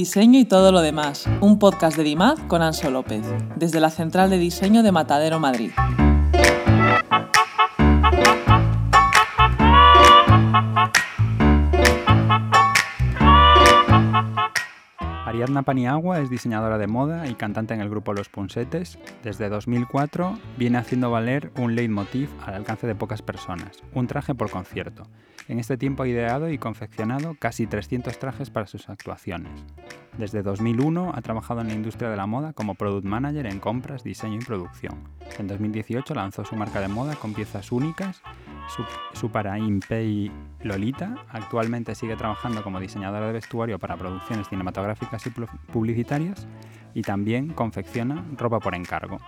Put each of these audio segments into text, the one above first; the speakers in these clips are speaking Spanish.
Diseño y todo lo demás, un podcast de DIMAD con Anso López, desde la Central de Diseño de Matadero, Madrid. Ariadna Paniagua es diseñadora de moda y cantante en el grupo Los Punsetes. Desde 2004 viene haciendo valer un leitmotiv al alcance de pocas personas, un traje por concierto. En este tiempo ha ideado y confeccionado casi 300 trajes para sus actuaciones. Desde 2001 ha trabajado en la industria de la moda como product manager en compras, diseño y producción. En 2018 lanzó su marca de moda con piezas únicas, su, para Impei Lolita. Actualmente sigue trabajando como diseñadora de vestuario para producciones cinematográficas y publicitarias y también confecciona ropa por encargo.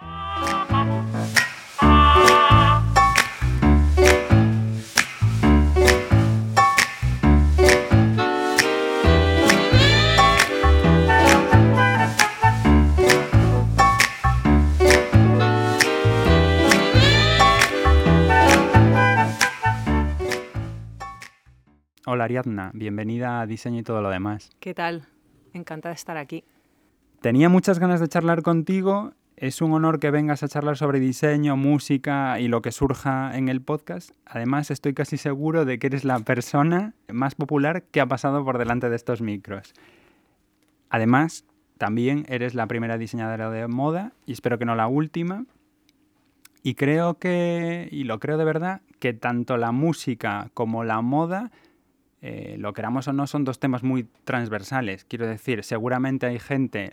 Hola Ariadna, bienvenida a Diseño y todo lo demás. ¿Qué tal? Encantada de estar aquí. Tenía muchas ganas de charlar contigo. Es un honor que vengas a charlar sobre diseño, música y lo que surja en el podcast. Además, estoy casi seguro de que eres la persona más popular que ha pasado por delante de estos micros. Además, también eres la primera diseñadora de moda y espero que no la última. Y creo que, y lo creo de verdad, que tanto la música como la moda eh, lo queramos o no, son dos temas muy transversales. Quiero decir, seguramente hay gente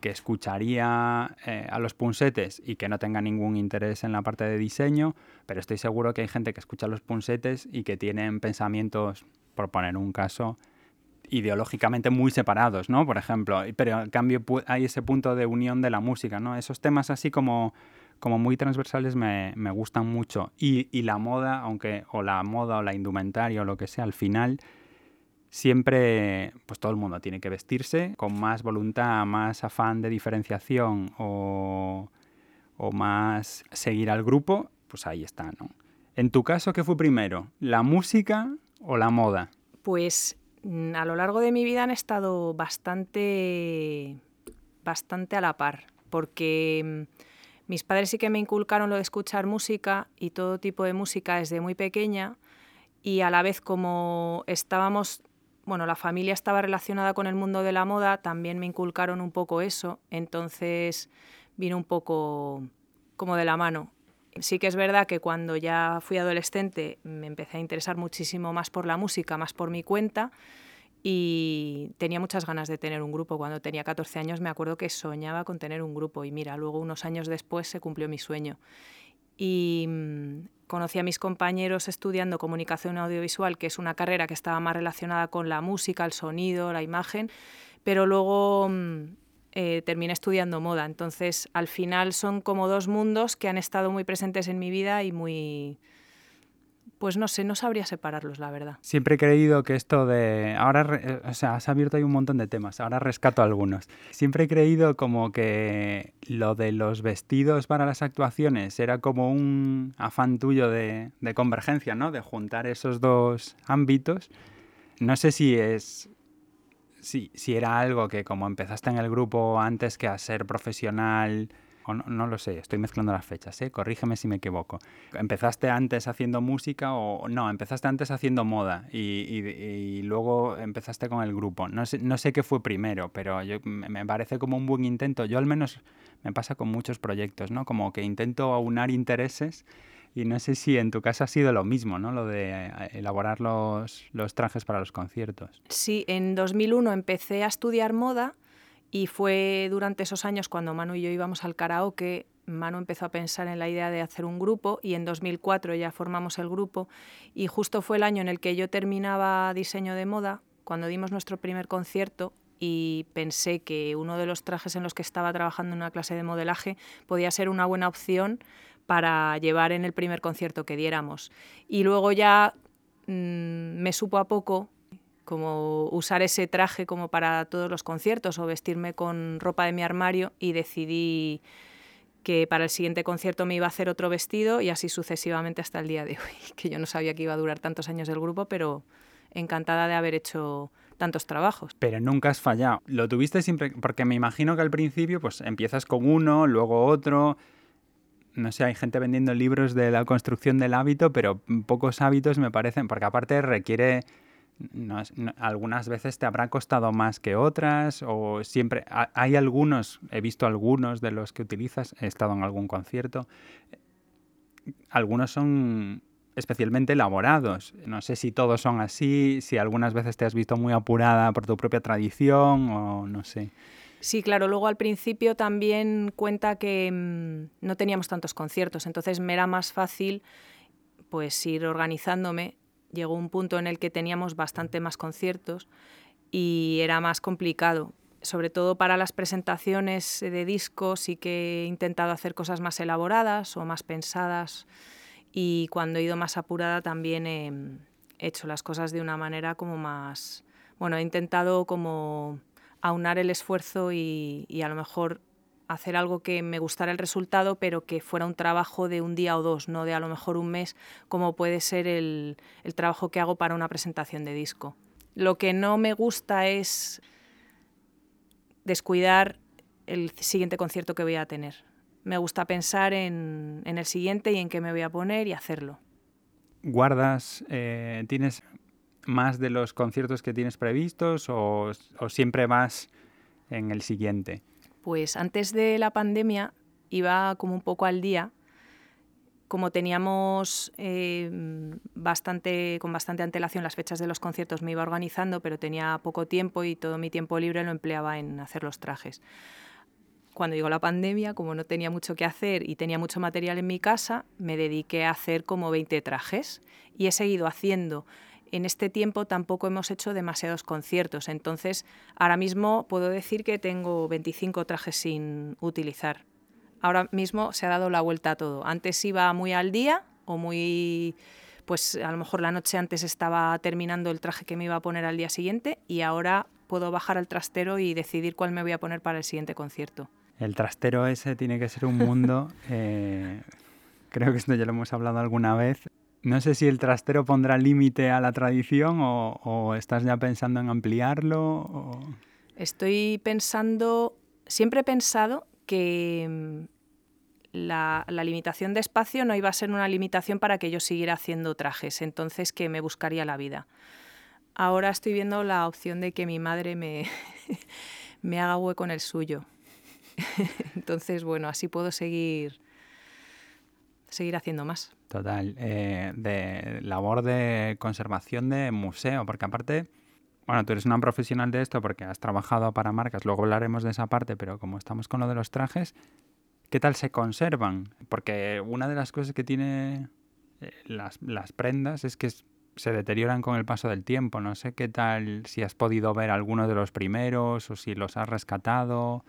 que escucharía eh, a los punsetes y que no tenga ningún interés en la parte de diseño, pero estoy seguro que hay gente que escucha los punsetes y que tienen pensamientos, por poner un caso, ideológicamente muy separados, ¿no? Por ejemplo, pero en cambio hay ese punto de unión de la música, ¿no? Esos temas así como como muy transversales me, me gustan mucho. Y, y, la moda, aunque o la moda o la indumentaria o lo que sea, al final siempre, pues todo el mundo tiene que vestirse con más voluntad, más afán de diferenciación o, o más seguir al grupo, pues ahí está, ¿no? En tu caso, ¿qué fue primero? ¿La música o la moda? Pues mm, a lo largo de mi vida han estado bastante, bastante a la par, porque mm, mis padres sí que me inculcaron lo de escuchar música y todo tipo de música desde muy pequeña y a la vez como estábamos, bueno, la familia estaba relacionada con el mundo de la moda, también me inculcaron un poco eso, entonces vino un poco como de la mano. Sí que es verdad que cuando ya fui adolescente me empecé a interesar muchísimo más por la música, más por mi cuenta, y tenía muchas ganas de tener un grupo. Cuando tenía 14 años me acuerdo que soñaba con tener un grupo y mira, luego unos años después se cumplió mi sueño. Y mm, conocí a mis compañeros estudiando comunicación audiovisual, que es una carrera que estaba más relacionada con la música, el sonido, la imagen, pero luego mm, eh, terminé estudiando moda. Entonces, al final son como dos mundos que han estado muy presentes en mi vida y muy, pues no sé, no sabría separarlos, la verdad. Siempre he creído que esto de... Ahora, eh, o sea, has abierto ahí un montón de temas, ahora rescato algunos. Siempre he creído como que lo de los vestidos para las actuaciones era como un afán tuyo de, de convergencia, ¿no? De juntar esos dos ámbitos. No sé si es si, si, era algo que como empezaste en el grupo antes que a ser profesional no, lo sé, estoy mezclando las fechas, ¿eh? corrígeme si me equivoco. ¿Empezaste antes haciendo música o no? Empezaste antes haciendo moda y, luego empezaste con el grupo. No sé, no sé qué fue primero, pero yo, me parece como un buen intento. Yo al menos me pasa con muchos proyectos, ¿no? Como que intento aunar intereses y no sé si en tu caso ha sido lo mismo, ¿no? Lo de eh, elaborar los, los trajes para los conciertos. Sí, en 2001 empecé a estudiar moda y fue durante esos años cuando Manu y yo íbamos al karaoke, Manu empezó a pensar en la idea de hacer un grupo y en 2004 ya formamos el grupo y justo fue el año en el que yo terminaba diseño de moda, cuando dimos nuestro primer concierto y pensé que uno de los trajes en los que estaba trabajando en una clase de modelaje podía ser una buena opción para llevar en el primer concierto que diéramos. Y luego ya mm, me supo a poco como usar ese traje como para todos los conciertos o vestirme con ropa de mi armario y decidí que para el siguiente concierto me iba a hacer otro vestido y así sucesivamente hasta el día de hoy, que yo no sabía que iba a durar tantos años el grupo, pero encantada de haber hecho tantos trabajos. Pero nunca has fallado. Lo tuviste siempre, porque me imagino que al principio pues empiezas con uno, luego otro. No sé, hay gente vendiendo libros de la construcción del hábito, pero pocos hábitos me parecen, porque aparte requiere algunas veces te habrá costado más que otras o siempre hay algunos, he visto algunos de los que utilizas, he estado en algún concierto, algunos son especialmente elaborados. No sé si todos son así, si algunas veces te has visto muy apurada por tu propia tradición o no sé. Sí, claro, luego al principio también cuenta que mm, no teníamos tantos conciertos, entonces me era más fácil pues ir organizándome. Llegó un punto en el que teníamos bastante más conciertos y era más complicado. Sobre todo para las presentaciones de discos sí que he intentado hacer cosas más elaboradas o más pensadas y cuando he ido más apurada también he hecho las cosas de una manera como más, bueno, he intentado como aunar el esfuerzo y, a lo mejor hacer algo que me gustara el resultado, pero que fuera un trabajo de un día o dos, no de a lo mejor un mes, como puede ser el, trabajo que hago para una presentación de disco. Lo que no me gusta es descuidar el siguiente concierto que voy a tener me gusta pensar en, el siguiente y en qué me voy a poner y hacerlo. ¿Guardas, eh, tienes más de los conciertos que tienes previstos o, siempre vas en el siguiente? Pues antes de la pandemia iba como un poco al día. Como teníamos eh, bastante, con bastante antelación las fechas de los conciertos, me iba organizando, pero tenía poco tiempo y todo mi tiempo libre lo empleaba en hacer los trajes cuando llegó la pandemia, como no tenía mucho que hacer y tenía mucho material en mi casa, me dediqué a hacer como 20 trajes y he seguido haciendo. En este tiempo tampoco hemos hecho demasiados conciertos, entonces ahora mismo puedo decir que tengo 25 trajes sin utilizar. Ahora mismo se ha dado la vuelta a todo. Antes iba muy al día o muy pues a lo mejor la noche antes estaba terminando el traje que me iba a poner al día siguiente y ahora puedo bajar al trastero y decidir cuál me voy a poner para el siguiente concierto. El trastero ese tiene que ser un mundo. Eh, creo que esto ya lo hemos hablado alguna vez. No sé si el trastero pondrá límite a la tradición o, estás ya pensando en ampliarlo. Estoy pensando, siempre he pensado que mm, la, la, limitación de espacio no iba a ser una limitación para que yo siguiera haciendo trajes, entonces que me buscaría la vida. Ahora estoy viendo la opción de que mi madre me, me haga hueco en el suyo Entonces, bueno, así puedo seguir, seguir haciendo más. Total. Eh, de labor de conservación de museo, porque aparte, bueno, tú eres una profesional de esto porque has trabajado para marcas, luego hablaremos de esa parte, pero como estamos con lo de los trajes, ¿qué tal se conservan? Porque una de las cosas que tiene eh, las, las prendas es que se deterioran con el paso del tiempo. No sé qué tal, si has podido ver alguno de los primeros o si los has rescatado.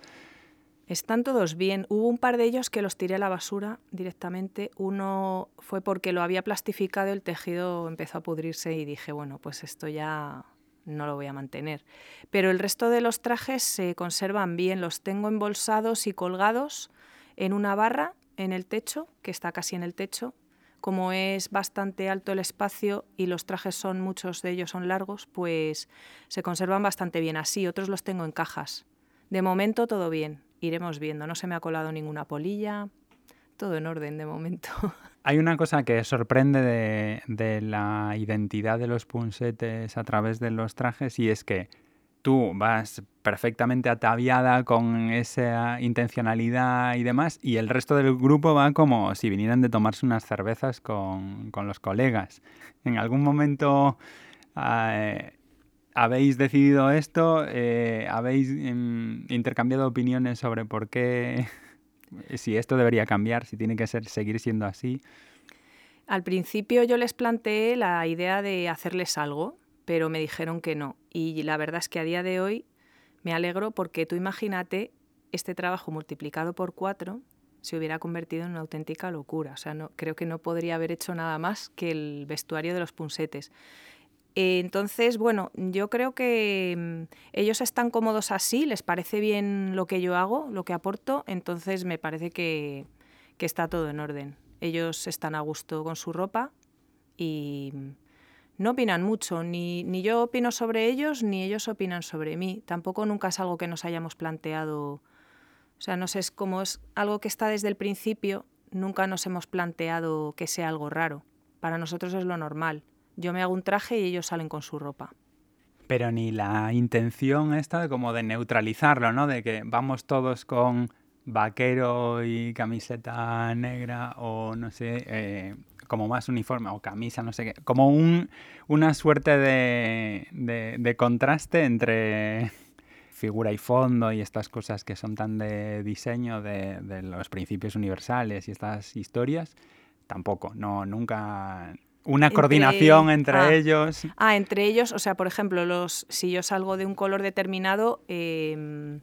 Están todos bien. Hubo un par de ellos que los tiré a la basura directamente. Uno fue porque lo había plastificado, el tejido empezó a pudrirse y dije, bueno, pues esto ya no lo voy a mantener. Pero el resto de los trajes se conservan bien. Los tengo embolsados y colgados en una barra en el techo, que está casi en el techo. Como es bastante alto el espacio y los trajes son, muchos de ellos son largos, pues se conservan bastante bien así. Otros los tengo en cajas. De momento todo bien iremos viendo. No se me ha colado ninguna polilla, todo en orden de momento. Hay una cosa que sorprende de, la identidad de los punsetes a través de los trajes y es que tú vas perfectamente ataviada con esa intencionalidad y demás, y el resto del grupo va como si vinieran de tomarse unas cervezas con, los colegas. En algún momento eh, habéis decidido esto, eh, habéis em, intercambiado opiniones sobre por qué, si esto debería cambiar, si tiene que ser, seguir siendo así. Al principio yo les planteé la idea de hacerles algo, pero me dijeron que no. Y la verdad es que a día de hoy me alegro porque tú imagínate este trabajo multiplicado por cuatro se hubiera convertido en una auténtica locura. O sea, no, creo que no podría haber hecho nada más que el vestuario de los punsetes. Eh, entonces, bueno, yo creo que mm, ellos están cómodos así, les parece bien lo que yo hago, lo que aporto, entonces me parece que, está todo en orden. Ellos están a gusto con su ropa y, no opinan mucho, ni, ni yo opino sobre ellos, ni ellos opinan sobre mí. Tampoco nunca es algo que nos hayamos planteado. O sea, no sé, es como es algo que está desde el principio, nunca nos hemos planteado que sea algo raro. Para nosotros es lo normal. Yo me hago un traje y ellos salen con su ropa. Pero ni la intención esta de como de neutralizarlo, ¿no? De que vamos todos con vaquero y camiseta negra o no sé, eh, como más uniforme o camisa, no sé qué, como un, una suerte de, de, contraste entre figura y fondo y estas cosas que son tan de diseño de, de, los principios universales y estas historias, tampoco, no, nunca... Una coordinación entre ah. ellos. Ah, entre ellos, o sea, por ejemplo, los, si yo salgo de un color determinado, eh,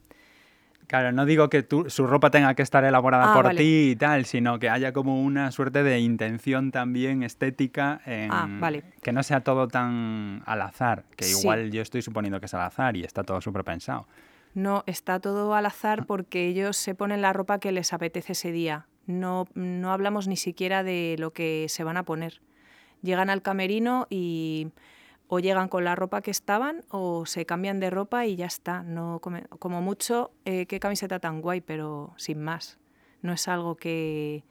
Claro, no digo que su ropa tenga que estar elaborada ah, por ti y tal, sino que haya como una suerte de intención también estética en ah, que no sea todo tan al azar, que igual yo estoy suponiendo que es al azar y está todo súper pensado. No, está todo al azar ah. porque ellos se ponen la ropa que les apetece ese día. No, no hablamos ni siquiera de lo que se van a poner. Llegan al camerino y o llegan con la ropa que estaban o se cambian de ropa y ya está. No como, mucho, eh, qué camiseta tan guay, pero sin más. No es algo que,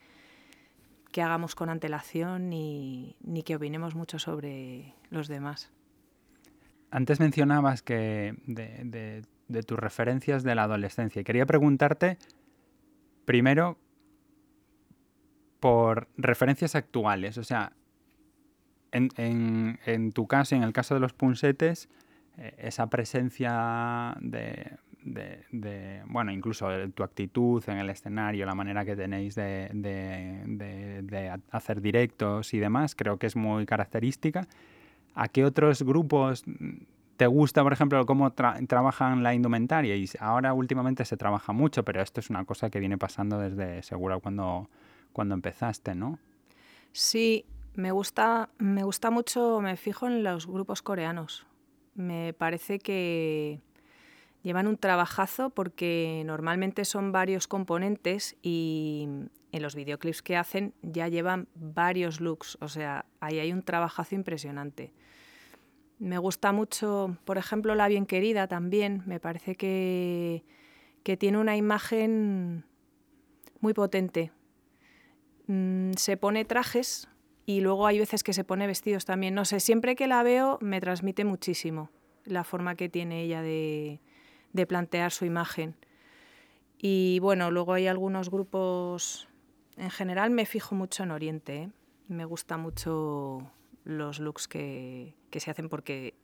que hagamos con antelación ni, ni que opinemos mucho sobre los demás. Antes mencionabas que de, de, tus referencias de la adolescencia. Quería preguntarte, primero, por referencias actuales. O sea, en, en, tu caso, en el caso de los punsetes, eh, esa presencia de, bueno, incluso tu actitud en el escenario, la manera que tenéis de, hacer directos y demás, creo que es muy característica. ¿A qué otros grupos te gusta, por ejemplo, cómo trabajan la indumentaria? Y ahora últimamente se trabaja mucho, pero esto es una cosa que viene pasando desde seguro cuando, cuando empezaste, ¿no? Sí, me gusta, me gusta mucho, me fijo en los grupos coreanos. Me parece que llevan un trabajazo porque normalmente son varios componentes y en los videoclips que hacen ya llevan varios looks, o sea, ahí hay un trabajazo impresionante. Me gusta mucho, por ejemplo, La Bien Querida también, me parece que, que tiene una imagen muy potente. Mm, se pone trajes y luego hay veces que se pone vestidos también. No sé, siempre que la veo me transmite muchísimo la forma que tiene ella de, plantear su imagen. Y bueno, luego hay algunos grupos, en general me fijo mucho en Oriente, ¿eh? me gusta mucho los looks que, se hacen porque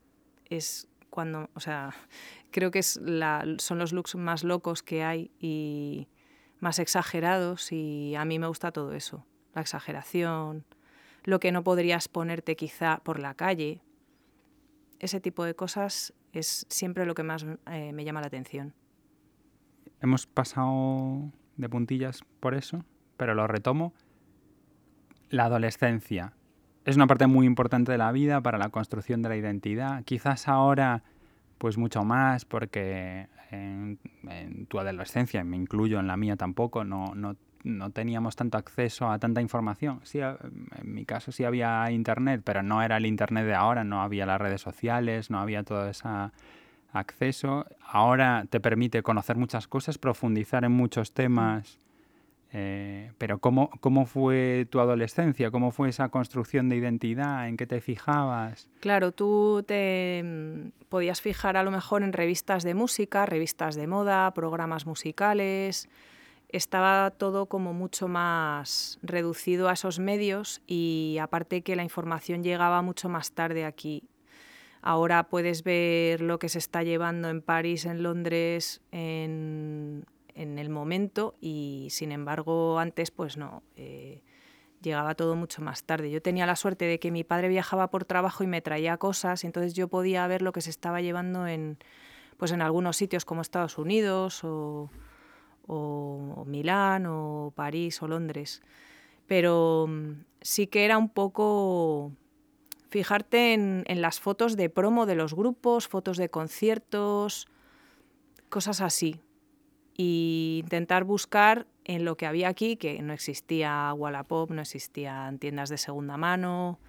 es cuando, o sea, creo que es la, son los looks más locos que hay y más exagerados y a mí me gusta todo eso, la exageración, lo que no podrías ponerte quizá por la calle. Ese tipo de cosas es siempre lo que más eh, me llama la atención. Hemos pasado de puntillas por eso, pero lo retomo. La adolescencia es una parte muy importante de la vida para la construcción de la identidad. Quizás ahora, pues mucho más, porque en, tu adolescencia, me incluyo en la mía tampoco, no, no no teníamos tanto acceso a tanta información. Sí, en mi caso sí había internet, pero no era el internet de ahora, no había las redes sociales, no había todo ese acceso. Ahora te permite conocer muchas cosas, profundizar en muchos temas. Eh, pero ¿cómo, ¿cómo fue tu adolescencia? ¿Cómo fue esa construcción de identidad? ¿En qué te fijabas? Claro, tú te mm, podías fijar a lo mejor en revistas de música, revistas de moda, programas musicales, estaba todo como mucho más reducido a esos medios y aparte que la información llegaba mucho más tarde aquí. Ahora puedes ver lo que se está llevando en París, en Londres, en, el momento y sin embargo antes pues no, eh, llegaba todo mucho más tarde. Yo tenía la suerte de que mi padre viajaba por trabajo y me traía cosas, entonces yo podía ver lo que se estaba llevando en, pues en algunos sitios como Estados Unidos o o, Milán o París o Londres. Pero mm, sí que era un poco fijarte en, las fotos de promo de los grupos, fotos de conciertos, cosas así. Y intentar buscar en lo que había aquí, que no existía Wallapop, no existían tiendas de segunda mano,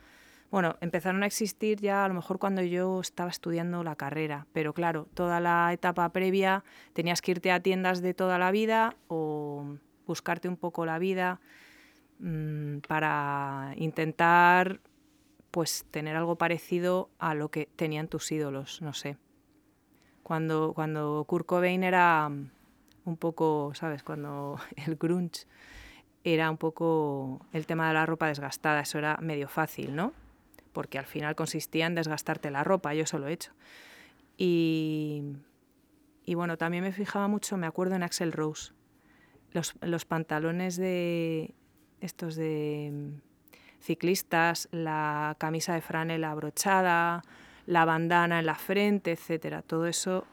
Bueno, empezaron a existir ya a lo mejor cuando yo estaba estudiando la carrera, pero claro, toda la etapa previa tenías que irte a tiendas de toda la vida o buscarte un poco la vida mm, para intentar pues tener algo parecido a lo que tenían tus ídolos, no sé. Cuando, cuando Kurt Cobain era un poco, ¿sabes? Cuando el grunge era un poco el tema de la ropa desgastada, eso era medio fácil, ¿no? Porque al final consistía en desgastarte la ropa, yo eso lo he hecho. Y, y bueno, también me fijaba mucho, me acuerdo en Axel Rose, los, los pantalones de estos de mm, ciclistas, la camisa de franela abrochada, la bandana en la frente, etcétera. Todo eso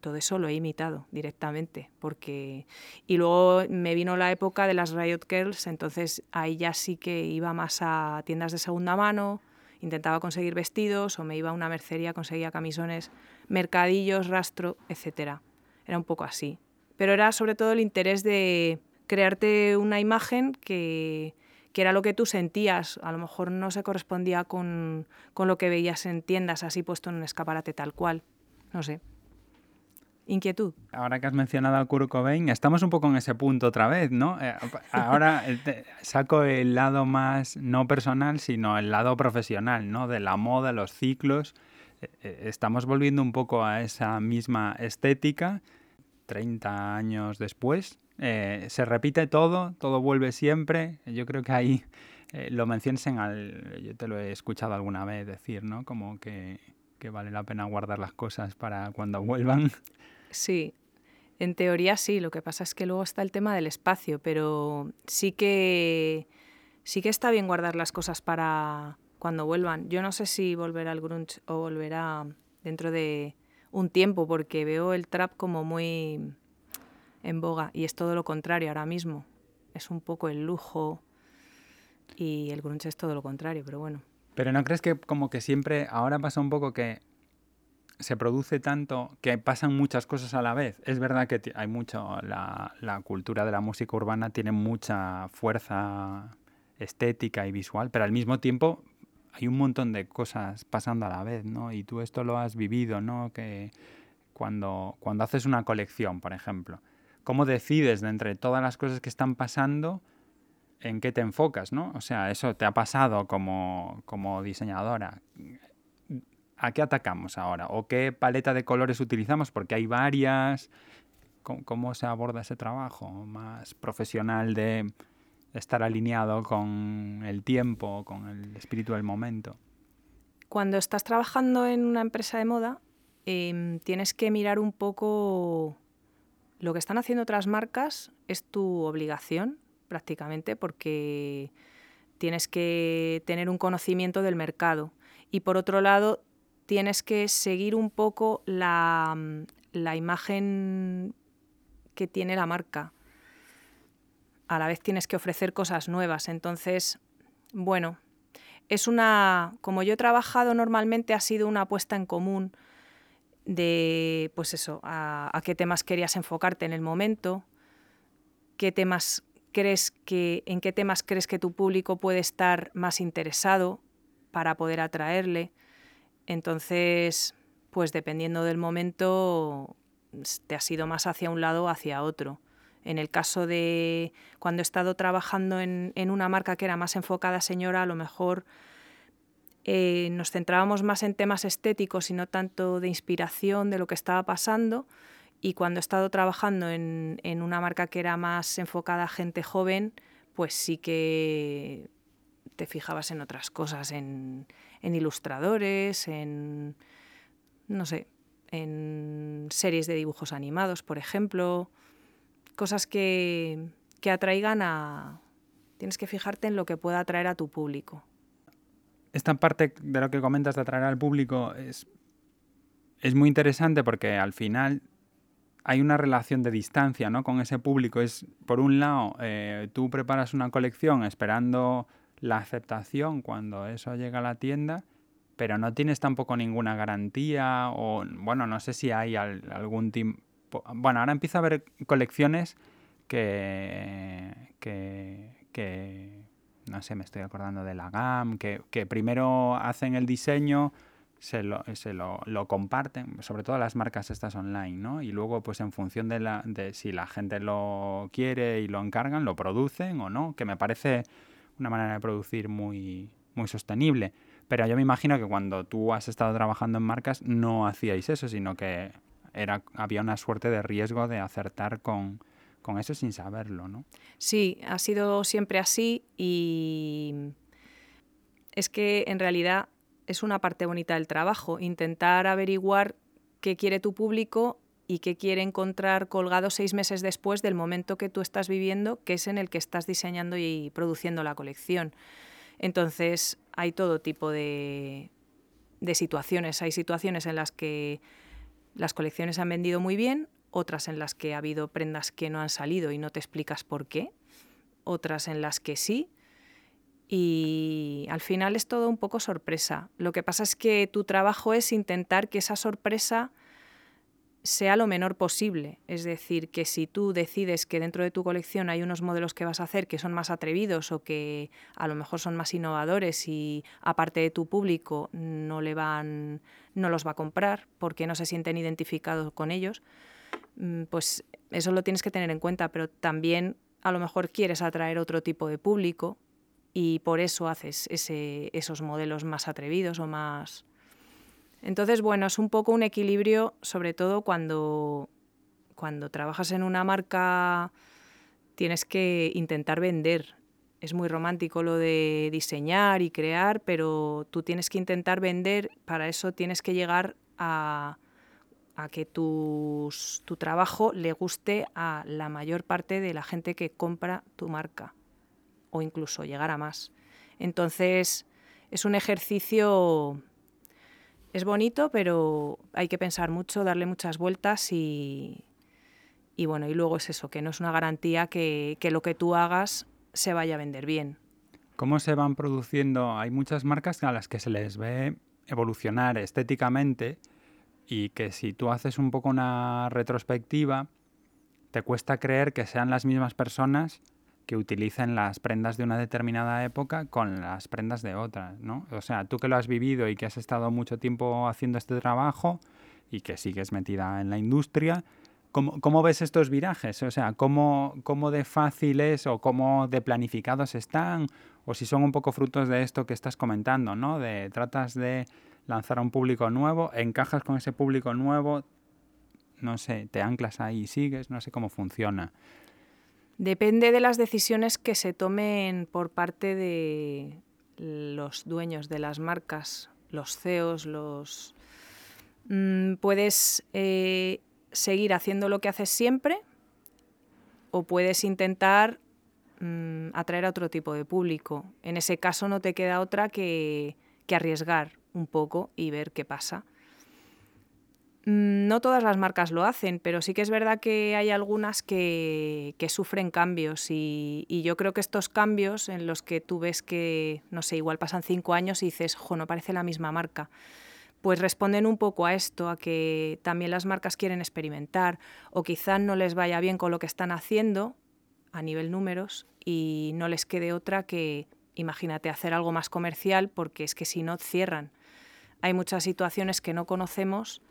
todo eso lo he imitado directamente, porque y luego me vino la época de las Riot Girls, entonces ahí ya sí que iba más a tiendas de segunda mano, intentaba conseguir vestidos o me iba a una mercería, conseguía camisones, mercadillos, rastro, etcétera. Era un poco así, pero era sobre todo el interés de crearte una imagen que, que era lo que tú sentías, a lo mejor no se correspondía con, con lo que veías en tiendas así puesto en un escaparate tal cual, no sé inquietud. Ahora que has mencionado a Kurt Cobain, estamos un poco en ese punto otra vez, ¿no? Eh, ahora eh, saco el lado más no personal, sino el lado profesional, ¿no? De la moda, los ciclos. Eh, estamos volviendo un poco a esa misma estética 30 años después. se repite todo, todo vuelve siempre. Yo creo que ahí lo menciones en al, yo te lo he escuchado alguna vez decir, ¿no? Como que, que vale la pena guardar las cosas para cuando vuelvan. Sí, en teoría sí, lo que pasa es que luego está el tema del espacio, pero sí que sí que está bien guardar las cosas para cuando vuelvan. Yo no sé si volverá al grunge o volverá dentro de un tiempo, porque veo el trap como muy en boga y es todo lo contrario ahora mismo. Es un poco el lujo y el grunge es todo lo contrario, pero bueno. Pero ¿no crees que como que siempre ahora pasa un poco que se produce tanto que pasan muchas cosas a la vez. Es verdad que hay mucho, la, la, cultura de la música urbana tiene mucha fuerza estética y visual, pero al mismo tiempo hay un montón de cosas pasando a la vez, ¿no? Y tú esto lo has vivido, ¿no? Que cuando, cuando haces una colección, por ejemplo, ¿cómo decides de entre todas las cosas que están pasando en qué te enfocas, ¿no? O sea, eso te ha pasado como, como diseñadora ¿a qué atacamos ahora? ¿O qué paleta de colores utilizamos? Porque hay varias. ¿Cómo, se aborda ese trabajo más profesional de estar alineado con el tiempo, con el espíritu del momento? Cuando estás trabajando en una empresa de moda, em, tienes que mirar un poco lo que están haciendo otras marcas, es tu obligación prácticamente, porque tienes que tener un conocimiento del mercado. Y por otro lado, tienes que seguir un poco la, imagen que tiene la marca. A la vez tienes que ofrecer cosas nuevas. Entonces, bueno, es una. Como yo he trabajado normalmente, ha sido una apuesta en común de, pues eso, a, qué temas querías enfocarte en el momento, qué temas crees que, en qué temas crees que tu público puede estar más interesado para poder atraerle. Entonces, pues dependiendo del momento, te has ido más hacia un lado o hacia otro. En el caso de cuando he estado trabajando en, una marca que era más enfocada señora, a lo mejor eh, nos centrábamos más en temas estéticos y no tanto de inspiración de lo que estaba pasando. Y cuando he estado trabajando en, en una marca que era más enfocada a gente joven, pues sí que te fijabas en otras cosas, en, ilustradores, en, no sé, en series de dibujos animados, por ejemplo, cosas que, que atraigan a... Tienes que fijarte en lo que pueda atraer a tu público. Esta parte de lo que comentas de atraer al público es, es muy interesante porque al final hay una relación de distancia ¿no? con ese público. Es, por un lado, eh, tú preparas una colección esperando la aceptación cuando eso llega a la tienda, pero no tienes tampoco ninguna garantía o, bueno, no sé si hay algún tipo... Bueno, ahora empieza a haber colecciones que, que, no sé, me estoy acordando de la GAM, que, que primero hacen el diseño, se, lo, se lo, lo, comparten, sobre todo las marcas estas online, ¿no? Y luego, pues en función de, la, de si la gente lo quiere y lo encargan, lo producen o no, que me parece una manera de producir muy, muy sostenible. Pero yo me imagino que cuando tú has estado trabajando en marcas no hacíais eso, sino que era, había una suerte de riesgo de acertar con, con eso sin saberlo, ¿no? Sí, ha sido siempre así y es que en realidad es una parte bonita del trabajo, intentar averiguar qué quiere tu público y qué quiere encontrar colgado seis meses después del momento que tú estás viviendo, que es en el que estás diseñando y produciendo la colección. Entonces hay todo tipo de, de situaciones. Hay situaciones en las que las colecciones han vendido muy bien, otras en las que ha habido prendas que no han salido y no te explicas por qué, otras en las que sí, y al final es todo un poco sorpresa. Lo que pasa es que tu trabajo es intentar que esa sorpresa sea lo menor posible. Es decir, que si tú decides que dentro de tu colección hay unos modelos que vas a hacer que son más atrevidos o que a lo mejor son más innovadores y aparte de tu público no le van no los va a comprar porque no se sienten identificados con ellos, mm, pues eso lo tienes que tener en cuenta, pero también a lo mejor quieres atraer otro tipo de público y por eso haces ese, esos modelos más atrevidos o más... Entonces, bueno, es un poco un equilibrio, sobre todo cuando, cuando trabajas en una marca tienes que intentar vender. Es muy romántico lo de diseñar y crear, pero tú tienes que intentar vender, para eso tienes que llegar a, a que tus, tu trabajo le guste a la mayor parte de la gente que compra tu marca o incluso llegar a más. Entonces, es un ejercicio, es bonito, pero hay que pensar mucho, darle muchas vueltas y, bueno, y luego es eso, que no es una garantía que, que lo que tú hagas se vaya a vender bien. ¿Cómo se van produciendo? Hay muchas marcas a las que se les ve evolucionar estéticamente y que si tú haces un poco una retrospectiva, te cuesta creer que sean las mismas personas que utilicen las prendas de una determinada época con las prendas de otra, ¿no? O sea, tú que lo has vivido y que has estado mucho tiempo haciendo este trabajo y que sigues metida en la industria, ¿cómo, cómo ves estos virajes? O sea, ¿cómo, ¿cómo de fáciles o cómo de planificados están? O si son un poco frutos de esto que estás comentando, ¿no? De tratas de lanzar a un público nuevo, encajas con ese público nuevo, no sé, te anclas ahí y sigues, no sé cómo funciona. Depende de las decisiones que se tomen por parte de los dueños de las marcas, los CEOs, los... Mm, puedes eh, seguir haciendo lo que haces siempre o puedes intentar mm, atraer a otro tipo de público. En ese caso no te queda otra que, que arriesgar un poco y ver qué pasa. Mm, no todas las marcas lo hacen, pero sí que es verdad que hay algunas que, sufren cambios y, yo creo que estos cambios en los que tú ves que, no sé, igual pasan cinco años y dices, jo, no parece la misma marca, pues responden un poco a esto, a que también las marcas quieren experimentar o quizás no les vaya bien con lo que están haciendo a nivel números y no les quede otra que, imagínate, hacer algo más comercial porque es que si no cierran. Hay muchas situaciones que no conocemos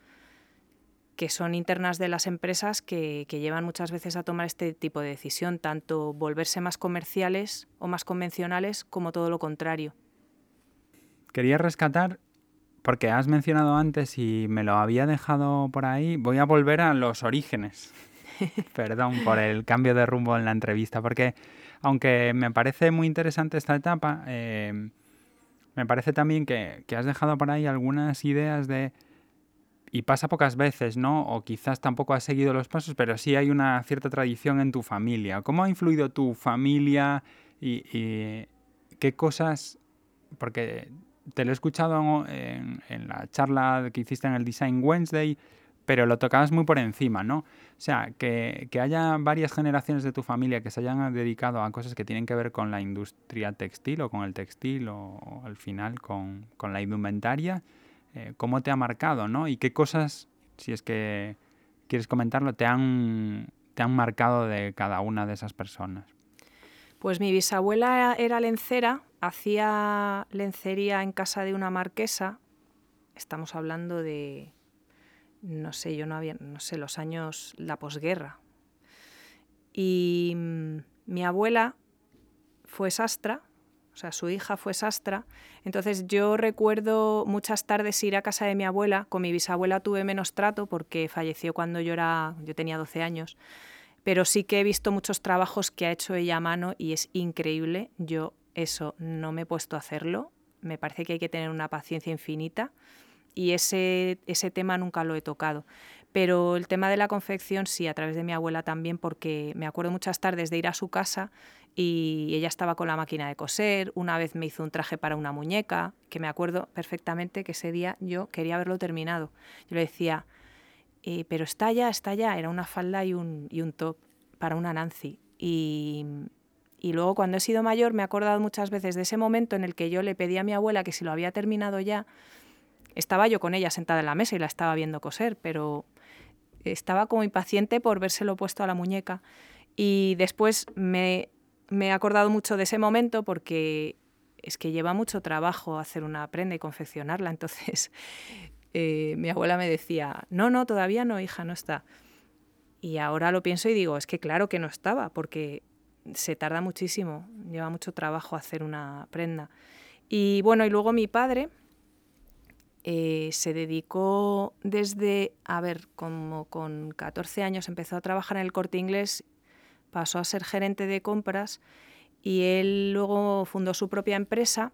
que son internas de las empresas que, llevan muchas veces a tomar este tipo de decisión, tanto volverse más comerciales o más convencionales como todo lo contrario. Quería rescatar, porque has mencionado antes y me lo había dejado por ahí, voy a volver a los orígenes. Perdón por el cambio de rumbo en la entrevista, porque aunque me parece muy interesante esta etapa, eh, me parece también que has dejado por ahí algunas ideas de y pasa pocas veces, ¿no? O quizás tampoco has seguido los pasos, pero sí hay una cierta tradición en tu familia. ¿Cómo ha influido tu familia y, qué cosas? Porque te lo he escuchado en, la charla que hiciste en el Design Wednesday, pero lo tocabas muy por encima, ¿no? O sea, que, que, haya varias generaciones de tu familia que se hayan dedicado a cosas que tienen que ver con la industria textil o con el textil o, al final con, con la indumentaria eh, cómo te ha marcado, ¿no? Y qué cosas, si es que quieres comentarlo, te han, te han marcado de cada una de esas personas. Pues mi bisabuela era lencera, hacía lencería en casa de una marquesa. Estamos hablando de, no sé, yo no había, no sé, los años, la posguerra. Y mm, mi abuela fue sastra, o sea, su hija fue sastra. Entonces yo recuerdo muchas tardes ir a casa de mi abuela. Con mi bisabuela tuve menos trato porque falleció cuando yo era, yo tenía 12 años pero sí que he visto muchos trabajos que ha hecho ella a mano y es increíble. Yo eso no me he puesto a hacerlo. Me parece que hay que tener una paciencia infinita y ese, ese tema nunca lo he tocado. Pero el tema de la confección sí, a través de mi abuela también, porque me acuerdo muchas tardes de ir a su casa y ella estaba con la máquina de coser, una vez me hizo un traje para una muñeca, que me acuerdo perfectamente que ese día yo quería haberlo terminado. Yo le decía, eh, pero está ya, está ya, era una falda y un, y un top para una Nancy. Y, y luego cuando he sido mayor me he acordado muchas veces de ese momento en el que yo le pedí a mi abuela que si lo había terminado ya, estaba yo con ella sentada en la mesa y la estaba viendo coser, pero estaba como impaciente por vérselo puesto a la muñeca. Y después me, me he acordado mucho de ese momento porque es que lleva mucho trabajo hacer una prenda y confeccionarla, entonces eh, mi abuela me decía, no, no, todavía no, hija, no está. Y ahora lo pienso y digo, es que claro que no estaba, porque se tarda muchísimo, lleva mucho trabajo hacer una prenda. Y bueno, y luego mi padre eh, se dedicó desde, a ver, como con 14 años empezó a trabajar en el corte inglés, pasó a ser gerente de compras y él luego fundó su propia empresa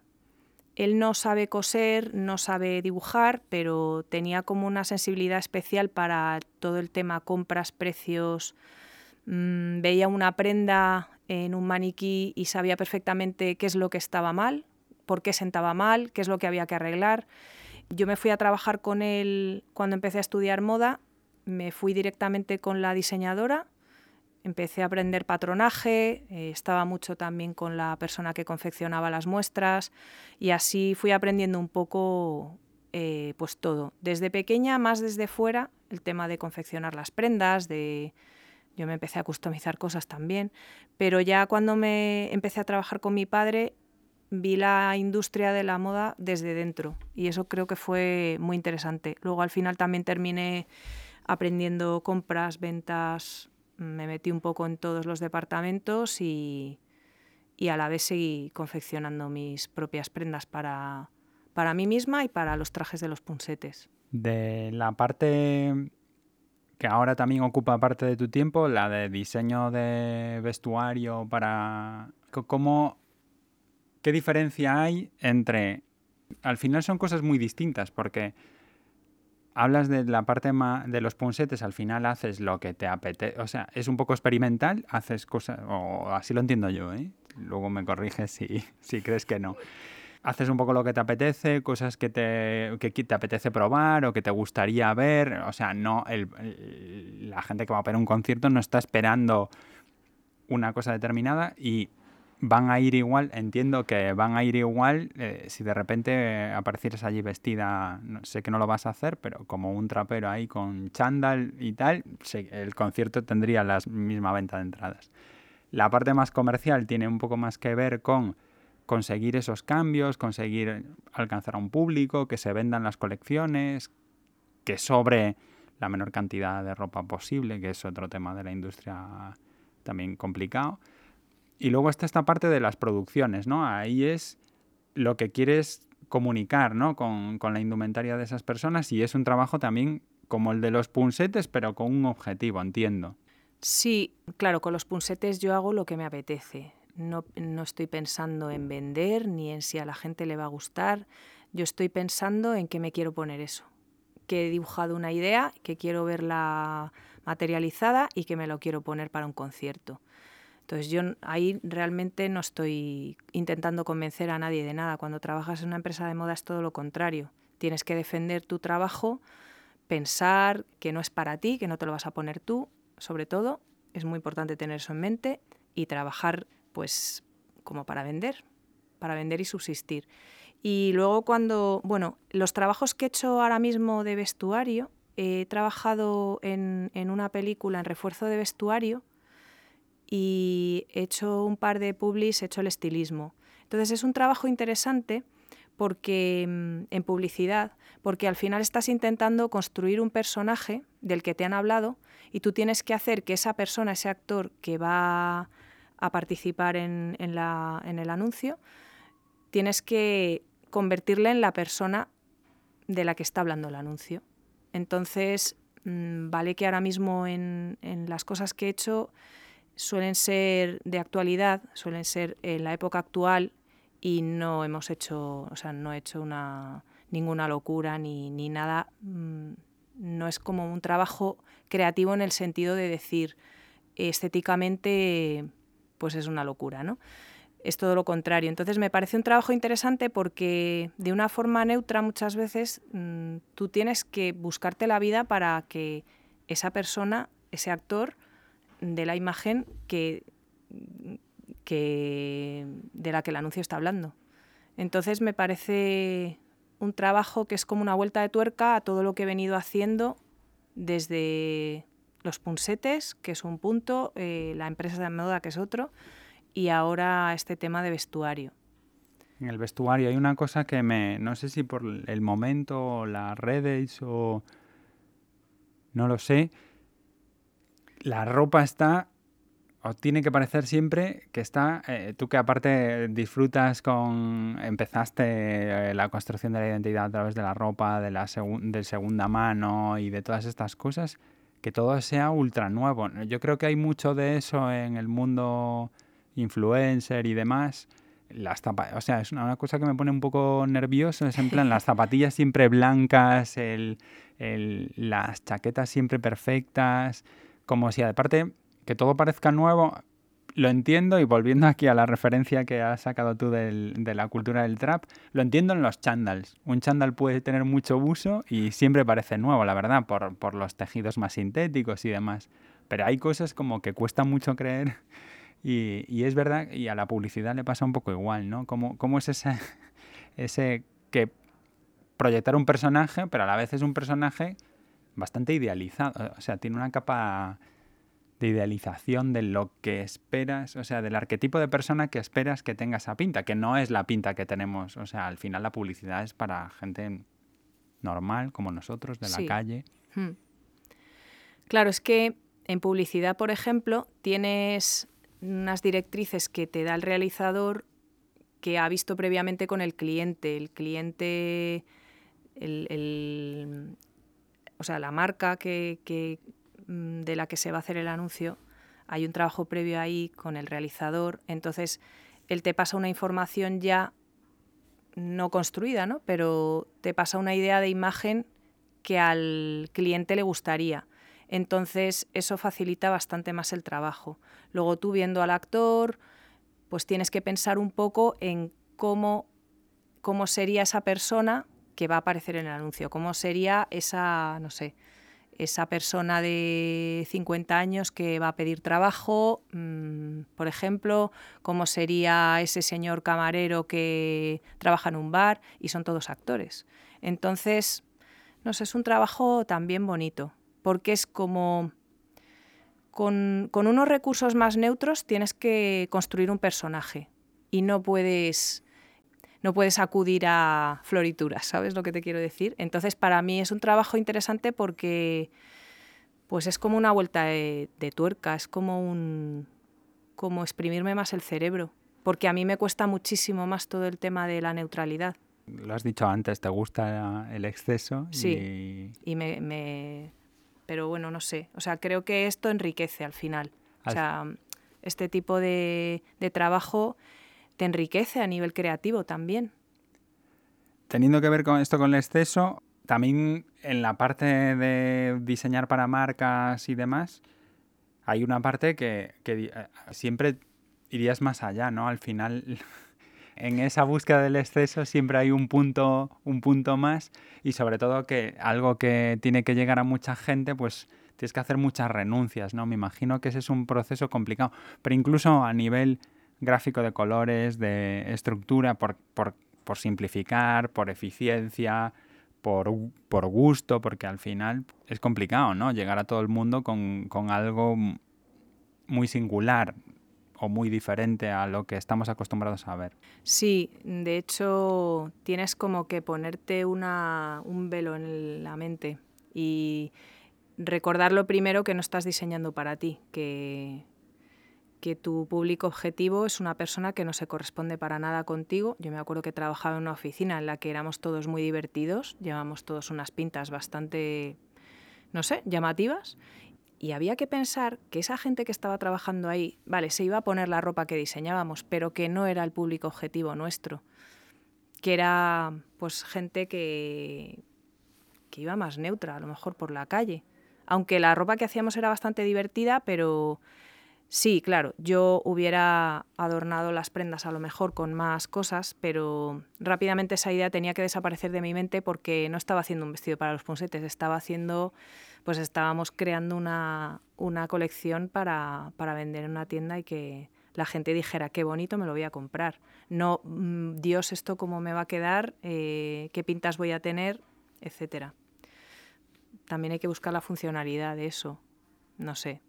él no sabe coser, no sabe dibujar, pero tenía como una sensibilidad especial para todo el tema compras, precios. Mm, veía una prenda en un maniquí y sabía perfectamente qué es lo que estaba mal, por qué sentaba mal, qué es lo que había que arreglar. Yo me fui a trabajar con él cuando empecé a estudiar moda, me fui directamente con la diseñadora empecé a aprender patronaje, eh, estaba mucho también con la persona que confeccionaba las muestras y así fui aprendiendo un poco eh, pues todo. Desde pequeña, más desde fuera, el tema de confeccionar las prendas, de yo me empecé a customizar cosas también, pero ya cuando me empecé a trabajar con mi padre vi la industria de la moda desde dentro y eso creo que fue muy interesante. Luego al final también terminé aprendiendo compras, ventas, me metí un poco en todos los departamentos y, a la vez seguí confeccionando mis propias prendas para, para mí misma y para los trajes de los punsetes. De la parte que ahora también ocupa parte de tu tiempo, la de diseño de vestuario para... ¿Cómo, ¿Qué diferencia hay entre... Al final son cosas muy distintas porque hablas de la parte de los punsetes, al final haces lo que te apetece, o sea, es un poco experimental, haces cosas, o así lo entiendo yo, ¿eh? luego me corriges si, si crees que no. Haces un poco lo que te apetece, cosas que te, que te apetece probar o que te gustaría ver. O sea, no la gente que va a ver un concierto no está esperando una cosa determinada y van a ir igual, entiendo que van a ir igual eh, si de repente aparecieras allí vestida, sé que no lo vas a hacer, pero como un trapero ahí con chándal y tal, el concierto tendría la misma venta de entradas. La parte más comercial tiene un poco más que ver con conseguir esos cambios, conseguir alcanzar a un público, que se vendan las colecciones, que sobre la menor cantidad de ropa posible, que es otro tema de la industria también complicado. Y luego está esta parte de las producciones, ¿no? Ahí es lo que quieres comunicar, ¿no? Con, la indumentaria de esas personas y es un trabajo también como el de los punsetes, pero con un objetivo, entiendo. Sí, claro, con los punsetes yo hago lo que me apetece. No, no, estoy pensando en vender ni en si a la gente le va a gustar. Yo estoy pensando en que me quiero poner eso. Que he dibujado una idea, que quiero verla materializada y que me lo quiero poner para un concierto. Entonces yo ahí realmente no estoy intentando convencer a nadie de nada. Cuando trabajas en una empresa de moda es todo lo contrario. Tienes que defender tu trabajo, pensar que no es para ti, que no te lo vas a poner tú, sobre todo. Es muy importante tener eso en mente y trabajar pues como para vender, para vender y subsistir. Y luego cuando, bueno, los trabajos que he hecho ahora mismo de vestuario, he trabajado en, en una película en refuerzo de vestuario y he hecho un par de publis, he hecho el estilismo. Entonces es un trabajo interesante porque mm, en publicidad, porque al final estás intentando construir un personaje del que te han hablado y tú tienes que hacer que esa persona, ese actor que va a participar en, en el anuncio, tienes que convertirle en la persona de la que está hablando el anuncio. Entonces, mm, vale que ahora mismo en, las cosas que he hecho suelen ser de actualidad, suelen ser en la época actual y no hemos hecho, o sea, no he hecho una, ninguna locura ni, ni nada. Mm, no es como un trabajo creativo en el sentido de decir estéticamente, pues es una locura, ¿no? es todo lo contrario. Entonces me parece un trabajo interesante porque de una forma neutra muchas veces mm, tú tienes que buscarte la vida para que esa persona, ese actor, de la imagen que, que, de la que el anuncio está hablando. Entonces me parece un trabajo que es como una vuelta de tuerca a todo lo que he venido haciendo desde los punsetes, que es un punto, eh, la empresa de moda, que es otro, y ahora este tema de vestuario. En el vestuario hay una cosa que me, no sé si por el momento, las redes o no lo sé, la ropa está o tiene que parecer siempre que está, eh, tú que aparte disfrutas con, empezaste eh, la construcción de la identidad a través de la ropa, de la segunda mano y de todas estas cosas, que todo sea ultra nuevo. Yo creo que hay mucho de eso en el mundo influencer y demás, las o sea, es una, cosa que me pone un poco nervioso, es en plan las zapatillas siempre blancas, las chaquetas siempre perfectas, como si aparte que todo parezca nuevo, lo entiendo y volviendo aquí a la referencia que has sacado tú de la cultura del trap, lo entiendo en los chandals. Un chandal puede tener mucho uso y siempre parece nuevo, la verdad, por, los tejidos más sintéticos y demás. Pero hay cosas como que cuesta mucho creer y, es verdad, y a la publicidad le pasa un poco igual, ¿no? ¿Cómo, cómo es ese, ese que proyectar un personaje, pero a la vez es un personaje bastante idealizado, o sea, tiene una capa de idealización de lo que esperas, o sea, del arquetipo de persona que esperas que tenga esa pinta, que no es la pinta que tenemos, o sea, al final la publicidad es para gente normal como nosotros, de la calle. Hmm. Claro, es que en publicidad, por ejemplo, tienes unas directrices que te da el realizador que ha visto previamente con el cliente. El cliente, el, o sea, la marca que, mm, de la que se va a hacer el anuncio, hay un trabajo previo ahí con el realizador, entonces él te pasa una información ya no construida, ¿no? pero te pasa una idea de imagen que al cliente le gustaría. Entonces eso facilita bastante más el trabajo. Luego tú viendo al actor, pues tienes que pensar un poco en cómo, cómo sería esa persona que va a aparecer en el anuncio, cómo sería esa, no sé, esa persona de 50 años que va a pedir trabajo, mm, por ejemplo, cómo sería ese señor camarero que trabaja en un bar y son todos actores. Entonces, no sé, es un trabajo también bonito porque es como con, unos recursos más neutros tienes que construir un personaje y no puedes no puedes acudir a florituras, ¿sabes lo que te quiero decir? Entonces, para mí es un trabajo interesante porque pues es como una vuelta de, tuerca, es como un como exprimirme más el cerebro, porque a mí me cuesta muchísimo más todo el tema de la neutralidad. Lo has dicho antes, te gusta el exceso. Sí, y, me, pero bueno, no sé. O sea, creo que esto enriquece al final. O sea, este tipo de, trabajo te enriquece a nivel creativo también. Teniendo que ver con esto con el exceso, también en la parte de diseñar para marcas y demás, hay una parte que, eh, siempre irías más allá, ¿no? Al final en esa búsqueda del exceso siempre hay un punto, un punto más y sobre todo que algo que tiene que llegar a mucha gente, pues tienes que hacer muchas renuncias, ¿no? Me imagino que ese es un proceso complicado, pero incluso a nivel gráfico de colores, de estructura, por, simplificar, por eficiencia, por, por, gusto, porque al final es complicado, ¿no? Llegar a todo el mundo con, con algo muy singular o muy diferente a lo que estamos acostumbrados a ver. Sí, de hecho tienes como que ponerte una, un velo en la mente y recordar lo primero que no estás diseñando para ti, que, que tu público objetivo es una persona que no se corresponde para nada contigo. Yo me acuerdo que trabajaba en una oficina en la que éramos todos muy divertidos, llevamos todos unas pintas bastante, no sé, llamativas. Y había que pensar que esa gente que estaba trabajando ahí, vale, se iba a poner la ropa que diseñábamos, pero que no era el público objetivo nuestro, que era pues gente que, que iba más neutra, a lo mejor por la calle. Aunque la ropa que hacíamos era bastante divertida, pero Sí, claro, yo hubiera adornado las prendas a lo mejor con más cosas, pero rápidamente esa idea tenía que desaparecer de mi mente porque no estaba haciendo un vestido para los punsetes, estaba haciendo, pues estábamos creando una, una colección para, para, vender en una tienda y que la gente dijera, qué bonito, me lo voy a comprar. No, mm, Dios, esto cómo me va a quedar, eh, qué pintas voy a tener, etcétera. También hay que buscar la funcionalidad de eso. No sé,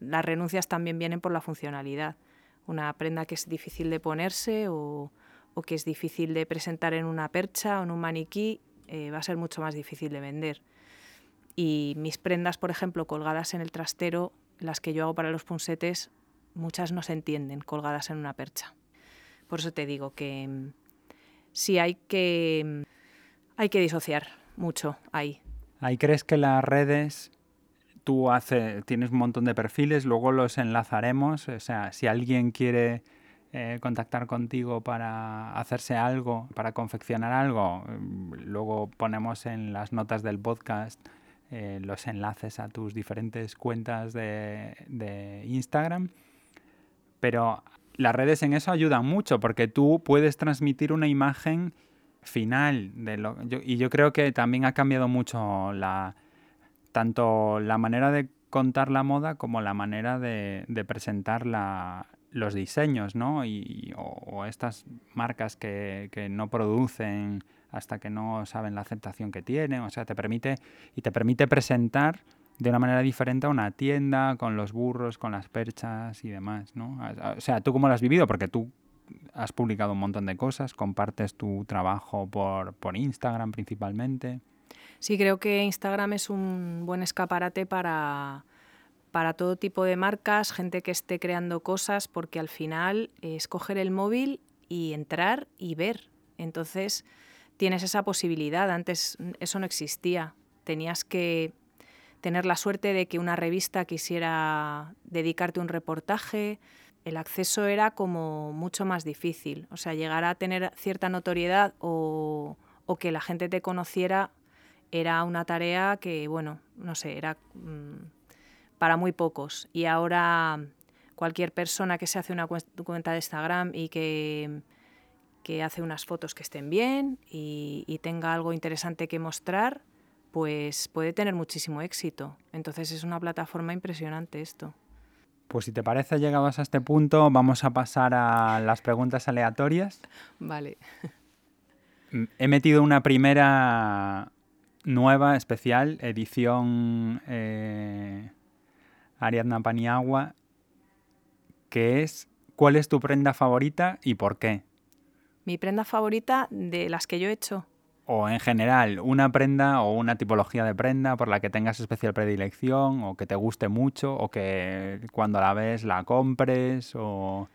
las renuncias también vienen por la funcionalidad. Una prenda que es difícil de ponerse o, que es difícil de presentar en una percha o en un maniquí eh, va a ser mucho más difícil de vender. Y mis prendas, por ejemplo, colgadas en el trastero, las que yo hago para los punsetes, muchas no se entienden colgadas en una percha. Por eso te digo que mm, sí hay que, mm, hay que disociar mucho ahí. ¿Ahí crees que las redes tú tienes un montón de perfiles, luego los enlazaremos. O sea, si alguien quiere eh, contactar contigo para hacerse algo, para confeccionar algo, mm, luego ponemos en las notas del podcast eh, los enlaces a tus diferentes cuentas de, de Instagram. Pero las redes en eso ayudan mucho porque tú puedes transmitir una imagen final de lo y yo creo que también ha cambiado mucho la, tanto la manera de contar la moda como la manera de, presentar los diseños, ¿no? Y, o, estas marcas que, no producen hasta que no saben la aceptación que tienen. O sea, te permite y te permite presentar de una manera diferente a una tienda, con los burros, con las perchas y demás, ¿no? O sea, ¿tú cómo lo has vivido? Porque tú has publicado un montón de cosas, compartes tu trabajo por, por Instagram principalmente. Sí, creo que Instagram es un buen escaparate para, para todo tipo de marcas, gente que esté creando cosas, porque al final es coger el móvil y entrar y ver. Entonces tienes esa posibilidad. Antes eso no existía. Tenías que tener la suerte de que una revista quisiera dedicarte un reportaje. El acceso era como mucho más difícil. O sea, llegar a tener cierta notoriedad o, o que la gente te conociera era una tarea que, bueno, no sé, era mm, para muy pocos. Y ahora cualquier persona que se hace una cuenta de Instagram y que, que hace unas fotos que estén bien y, tenga algo interesante que mostrar, pues puede tener muchísimo éxito. Entonces es una plataforma impresionante esto. Pues si te parece, llegados a este punto, vamos a pasar a las preguntas aleatorias. Vale. He metido una primera nueva, especial, edición eh, Ariadna Paniagua, que es ¿cuál es tu prenda favorita y por qué? Mi prenda favorita de las que yo he hecho. O en general, una prenda o una tipología de prenda por la que tengas especial predilección o que te guste mucho o que cuando la ves la compres o...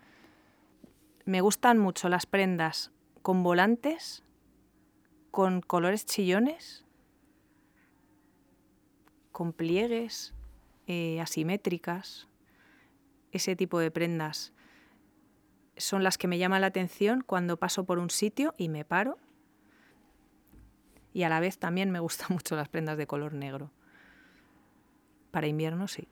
Me gustan mucho las prendas con volantes, con colores chillones con pliegues eh, asimétricas, ese tipo de prendas son las que me llaman la atención cuando paso por un sitio y me paro. Y a la vez también me gustan mucho las prendas de color negro. Para invierno sí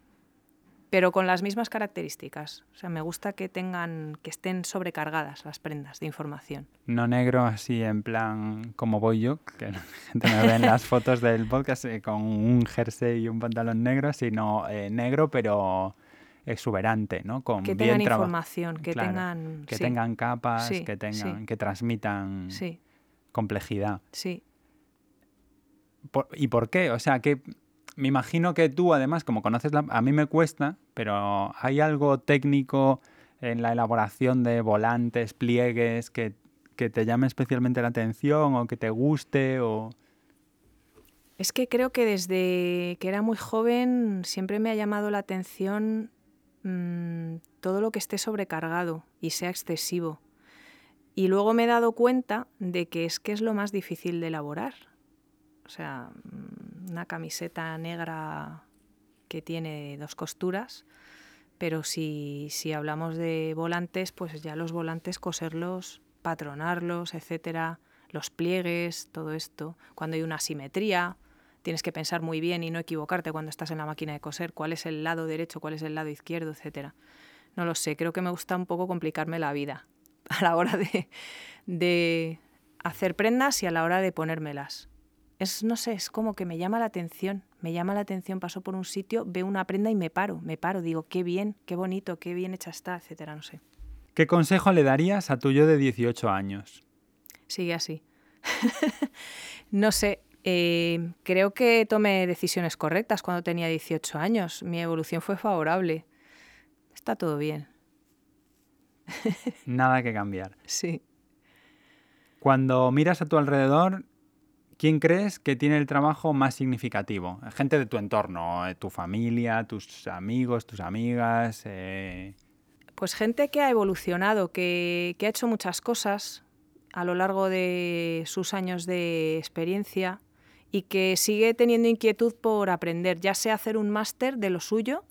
pero con las mismas características. O sea, me gusta que tengan, que estén sobrecargadas las prendas de información. No negro así en plan como voy yo, que la gente me ve en las fotos del podcast eh, con un jersey y un pantalón negro, sino eh, negro pero exuberante, ¿no? Con que tengan información, que tengan que tengan capas, que tengan, que transmitan complejidad. Sí. ¿Y por qué? O sea, que me imagino que tú, además, como conoces la... A mí me cuesta, pero ¿hay algo técnico en la elaboración de volantes, pliegues, que, que te llame especialmente la atención o que te guste o... Es que creo que desde que era muy joven siempre me ha llamado la atención mmm, todo lo que esté sobrecargado y sea excesivo. Y luego me he dado cuenta de que es que es lo más difícil de elaborar. O sea, mm, una camiseta negra que tiene dos costuras, pero si, si hablamos de volantes, pues ya los volantes coserlos, patronarlos, etcétera, los pliegues, todo esto. Cuando hay una asimetría, tienes que pensar muy bien y no equivocarte cuando estás en la máquina de coser, cuál es el lado derecho, cuál es el lado izquierdo, etcétera. No lo sé, creo que me gusta un poco complicarme la vida a la hora de, de hacer prendas y a la hora de ponérmelas. Es, no sé, es como que me llama la atención, me llama la atención, paso por un sitio, veo una prenda y me paro, me paro, digo, qué bien, qué bonito, qué bien hecha está, etcétera, no sé. ¿Qué consejo le darías a tu yo de 18 años? Sigue así. no sé, eh, creo que tomé decisiones correctas cuando tenía 18 años. Mi evolución fue favorable. Está todo bien. Nada que cambiar. Sí. Cuando miras a tu alrededor, ¿quién crees que tiene el trabajo más significativo? Gente de tu entorno, eh, tu familia, tus amigos, tus amigas. Eh... Pues gente que ha evolucionado, que, que ha hecho muchas cosas a lo largo de sus años de experiencia y que sigue teniendo inquietud por aprender, ya sea hacer un máster de lo suyo,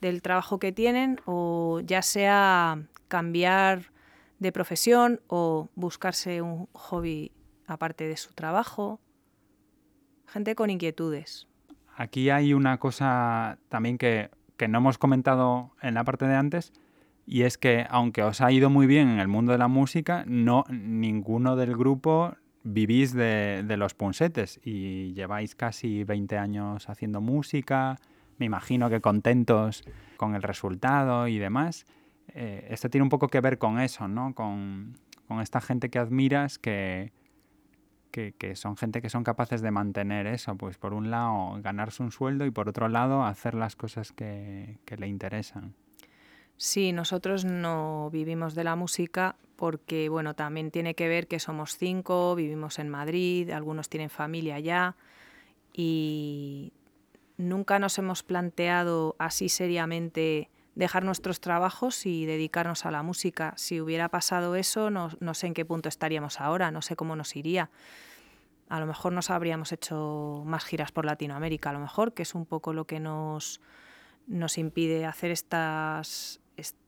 del trabajo que tienen, o ya sea cambiar de profesión o buscarse un hobby aparte de su trabajo. Gente con inquietudes. Aquí hay una cosa también que, que no hemos comentado en la parte de antes, y es que aunque os ha ido muy bien en el mundo de la música, no ninguno del grupo vivís de, los punsetes y lleváis casi 20 años haciendo música, me imagino que contentos con el resultado y demás. Eh, esto tiene un poco que ver con eso, ¿no? Con, con esta gente que admiras que, que, que, son gente que son capaces de mantener eso, pues por un lado ganarse un sueldo y por otro lado hacer las cosas que, que le interesan. Sí, nosotros no vivimos de la música porque, bueno, también tiene que ver que somos cinco, vivimos en Madrid, algunos tienen familia allá y nunca nos hemos planteado así seriamente dejar nuestros trabajos y dedicarnos a la música. Si hubiera pasado eso, no, no, sé en qué punto estaríamos ahora, no sé cómo nos iría. A lo mejor nos habríamos hecho más giras por Latinoamérica, a lo mejor, que es un poco lo que nos, nos impide hacer estas,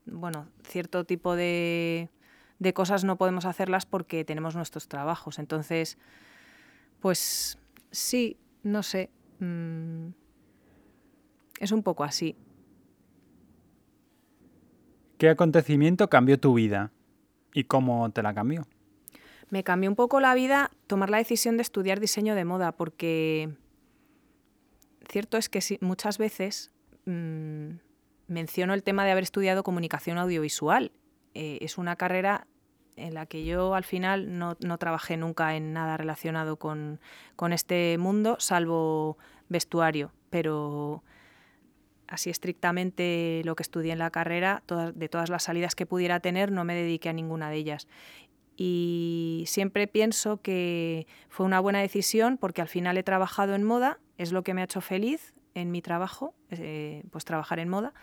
bueno, cierto tipo de, de cosas no podemos hacerlas porque tenemos nuestros trabajos. Entonces, pues sí, no sé. Mmm, es un poco así. ¿Qué acontecimiento cambió tu vida y cómo te la cambió? Me cambió un poco la vida tomar la decisión de estudiar diseño de moda porque cierto es que muchas veces mmm, menciono el tema de haber estudiado comunicación audiovisual. Eh, es una carrera en la que yo al final no, no trabajé nunca en nada relacionado con, con, este mundo, salvo vestuario, pero así estrictamente lo que estudié en la carrera, todas, de todas las salidas que pudiera tener, no me dediqué a ninguna de ellas. Y siempre pienso que fue una buena decisión porque al final he trabajado en moda, es lo que me ha hecho feliz en mi trabajo, eh, pues trabajar en moda,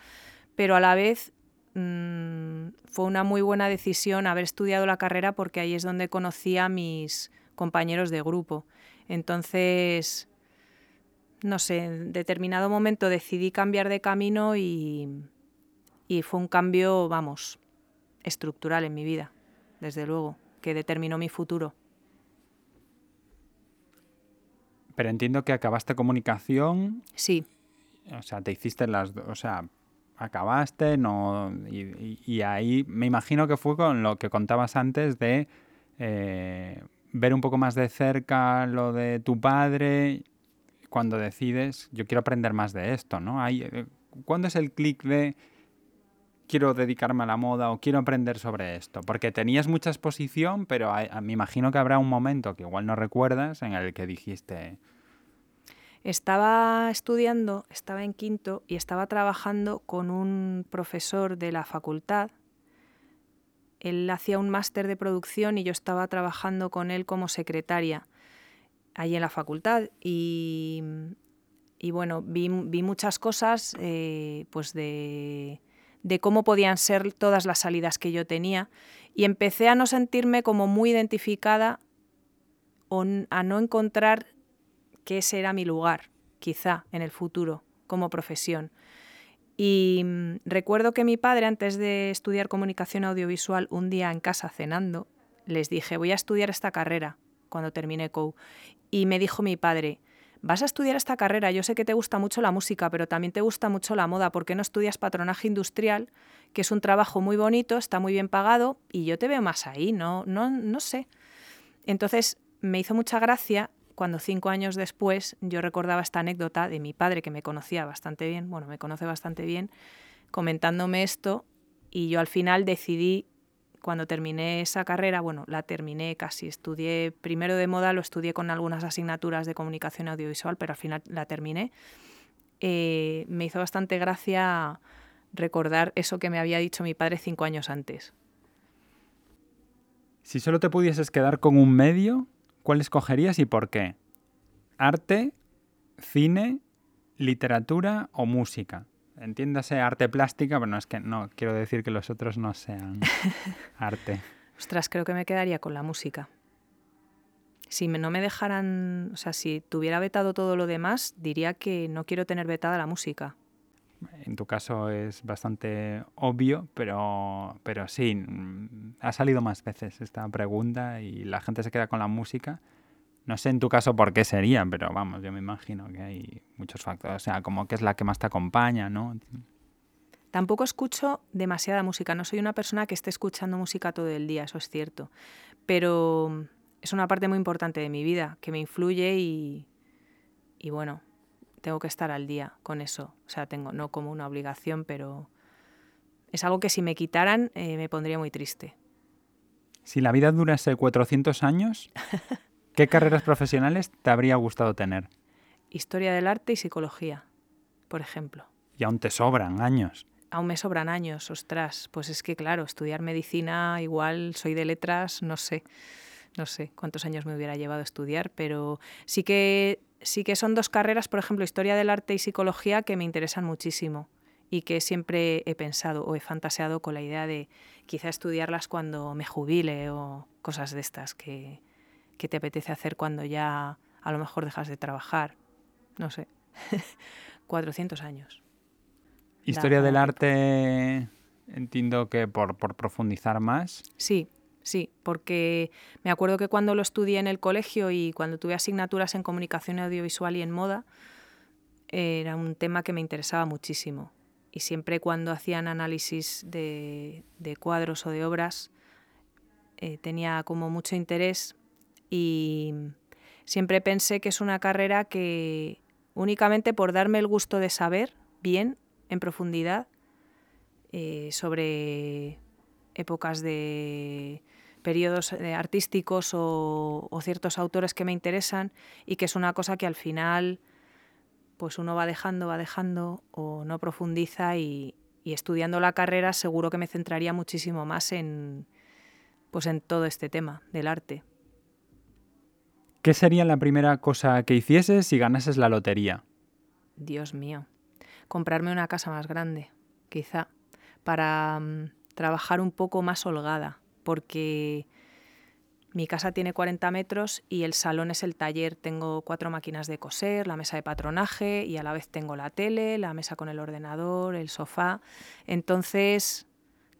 pero a la vez mmm, fue una muy buena decisión haber estudiado la carrera porque ahí es donde conocí a mis compañeros de grupo. Entonces, no sé, en determinado momento decidí cambiar de camino y, y fue un cambio, vamos, estructural en mi vida, desde luego, que determinó mi futuro. Pero entiendo que acabaste comunicación. Sí. O sea, te hiciste las dos. O sea, acabaste, no. Y, y, ahí me imagino que fue con lo que contabas antes de eh, ver un poco más de cerca lo de tu padre cuando decides, yo quiero aprender más de esto, ¿no? Hay, eh, ¿Cuándo es el clic de quiero dedicarme a la moda o quiero aprender sobre esto? Porque tenías mucha exposición, pero hay, me imagino que habrá un momento que igual no recuerdas en el que dijiste... Estaba estudiando, estaba en quinto y estaba trabajando con un profesor de la facultad. Él hacía un máster de producción y yo estaba trabajando con él como secretaria allí en la facultad. Y, bueno, vi, muchas cosas eh, pues de, de cómo podían ser todas las salidas que yo tenía y empecé a no sentirme como muy identificada o a no encontrar que ese era mi lugar, quizá en el futuro, como profesión. Y mm, recuerdo que mi padre, antes de estudiar comunicación audiovisual, un día en casa cenando, les dije, voy a estudiar esta carrera cuando termine COU. Y me dijo mi padre, vas a estudiar esta carrera, yo sé que te gusta mucho la música, pero también te gusta mucho la moda, ¿por qué no estudias patronaje industrial, que es un trabajo muy bonito, está muy bien pagado, y yo te veo más ahí, no, no, no sé. Entonces me hizo mucha gracia cuando cinco años después yo recordaba esta anécdota de mi padre, que me conocía bastante bien, bueno, me conoce bastante bien, comentándome esto, y yo al final decidí, cuando terminé esa carrera, bueno, la terminé casi, estudié primero de moda, lo estudié con algunas asignaturas de comunicación audiovisual, pero al final la terminé. Eh, me hizo bastante gracia recordar eso que me había dicho mi padre cinco años antes. Si solo te pudieses quedar con un medio, ¿cuál escogerías y por qué? ¿Arte, cine, literatura o música? Entiéndase arte plástica, pero no es que no quiero decir que los otros no sean arte. Ostras, creo que me quedaría con la música. Si no me dejaran, o sea, si tuviera vetado todo lo demás, diría que no quiero tener vetada la música. En tu caso es bastante obvio, pero, pero sí, mm, ha salido más veces esta pregunta y la gente se queda con la música. No sé en tu caso por qué sería, pero vamos, yo me imagino que hay muchos factores. O sea, como que es la que más te acompaña, ¿no? Tampoco escucho demasiada música. No soy una persona que esté escuchando música todo el día, eso es cierto. Pero es una parte muy importante de mi vida, que me influye y, y bueno, tengo que estar al día con eso. O sea, tengo no como una obligación, pero es algo que si me quitaran eh, me pondría muy triste. Si la vida durase 400 años, ¿qué carreras profesionales te habría gustado tener? Historia del arte y psicología, por ejemplo. Y aún te sobran años. Aún me sobran años, ostras. Pues es que, claro, estudiar medicina, igual soy de letras, no sé. No sé cuántos años me hubiera llevado a estudiar, pero sí que sí que son dos carreras, por ejemplo, historia del arte y psicología, que me interesan muchísimo y que siempre he pensado o he fantaseado con la idea de quizá estudiarlas cuando me jubile o cosas de estas que, te apetece hacer cuando ya a lo mejor dejas de trabajar. No sé, 400 años. Historia del arte, entiendo que por, por profundizar más. Sí, Sí, porque me acuerdo que cuando lo estudié en el colegio y cuando tuve asignaturas en comunicación audiovisual y en moda, era un tema que me interesaba muchísimo. Y siempre cuando hacían análisis de, cuadros o de obras, eh, tenía como mucho interés y siempre pensé que es una carrera que únicamente por darme el gusto de saber bien, en profundidad, eh, sobre épocas de periodos eh, artísticos o, ciertos autores que me interesan y que es una cosa que al final pues uno va dejando, va dejando o no profundiza y, estudiando la carrera seguro que me centraría muchísimo más en, pues en todo este tema del arte. ¿Qué sería la primera cosa que hicieses si ganases la lotería? Dios mío, comprarme una casa más grande, quizá, para mm, trabajar un poco más holgada, porque mi casa tiene 40 metros y el salón es el taller. Tengo cuatro máquinas de coser, la mesa de patronaje y a la vez tengo la tele, la mesa con el ordenador, el sofá. Entonces,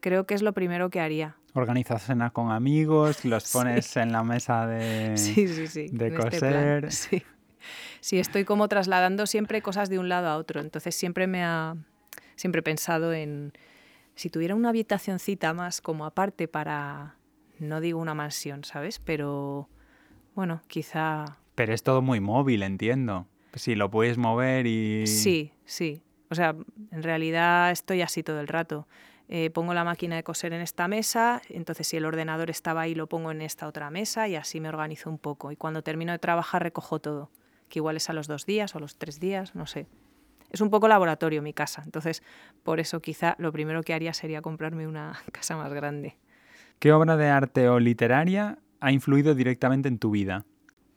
creo que es lo primero que haría. Organizas cena con amigos, los pones en la mesa de, de este coser. sí. sí, estoy como trasladando siempre cosas de un lado a otro. Entonces siempre me ha siempre he pensado en si tuviera una habitacioncita más como aparte para, no digo una mansión, ¿sabes? Pero bueno, quizá... Pero es todo muy móvil, entiendo. Si lo puedes mover y... Sí, sí. O sea, en realidad estoy así todo el rato. Eh, pongo la máquina de coser en esta mesa, entonces si el ordenador estaba ahí lo pongo en esta otra mesa y así me organizo un poco. Y cuando termino de trabajar recojo todo. que igual es a los dos días o a los tres días, no sé. Es un poco laboratorio mi casa, entonces por eso quizá lo primero que haría sería comprarme una casa más grande. ¿Qué obra de arte o literaria ha influido directamente en tu vida?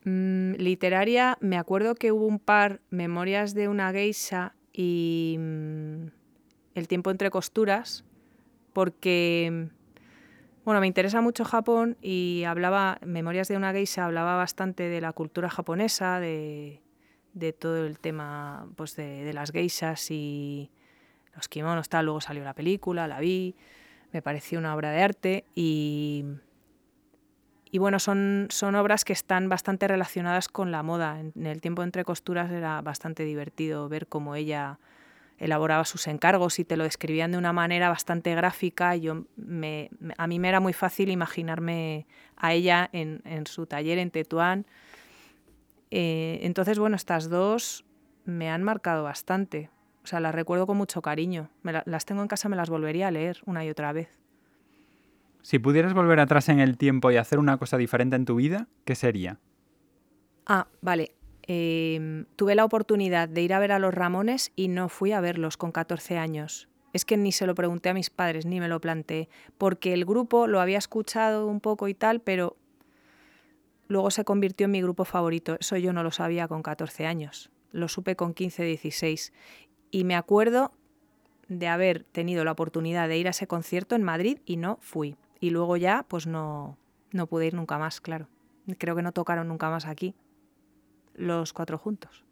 Mm, literaria, me acuerdo que hubo un par, Memorias de una geisha y mm, El tiempo entre costuras, porque bueno, me interesa mucho Japón y hablaba, Memorias de una geisha hablaba bastante de la cultura japonesa, de, todo el tema pues de, las geishas y los kimonos, tal. Luego salió la película, la vi, me pareció una obra de arte y, y bueno, son, son obras que están bastante relacionadas con la moda. En el tiempo entre costuras era bastante divertido ver cómo ella elaboraba sus encargos y te lo describían de una manera bastante gráfica. Yo me, a mí me era muy fácil imaginarme a ella en, su taller en Tetuán. Eh, entonces, bueno, estas dos me han marcado bastante. O sea, las recuerdo con mucho cariño. las tengo en casa, me las volvería a leer una y otra vez. Si pudieras volver atrás en el tiempo y hacer una cosa diferente en tu vida, ¿qué sería? Ah, vale. Em, tuve la oportunidad de ir a ver a los Ramones y no fui a verlos con 14 años. Es que ni se lo pregunté a mis padres, ni me lo planteé, porque el grupo lo había escuchado un poco y tal, pero luego se convirtió en mi grupo favorito. Eso yo no lo sabía con 14 años, lo supe con 15, 16. Y me acuerdo de haber tenido la oportunidad de ir a ese concierto en Madrid y no fui. Y luego ya, pues no, no pude ir nunca más, claro. Creo que no tocaron nunca más aquí los cuatro juntos.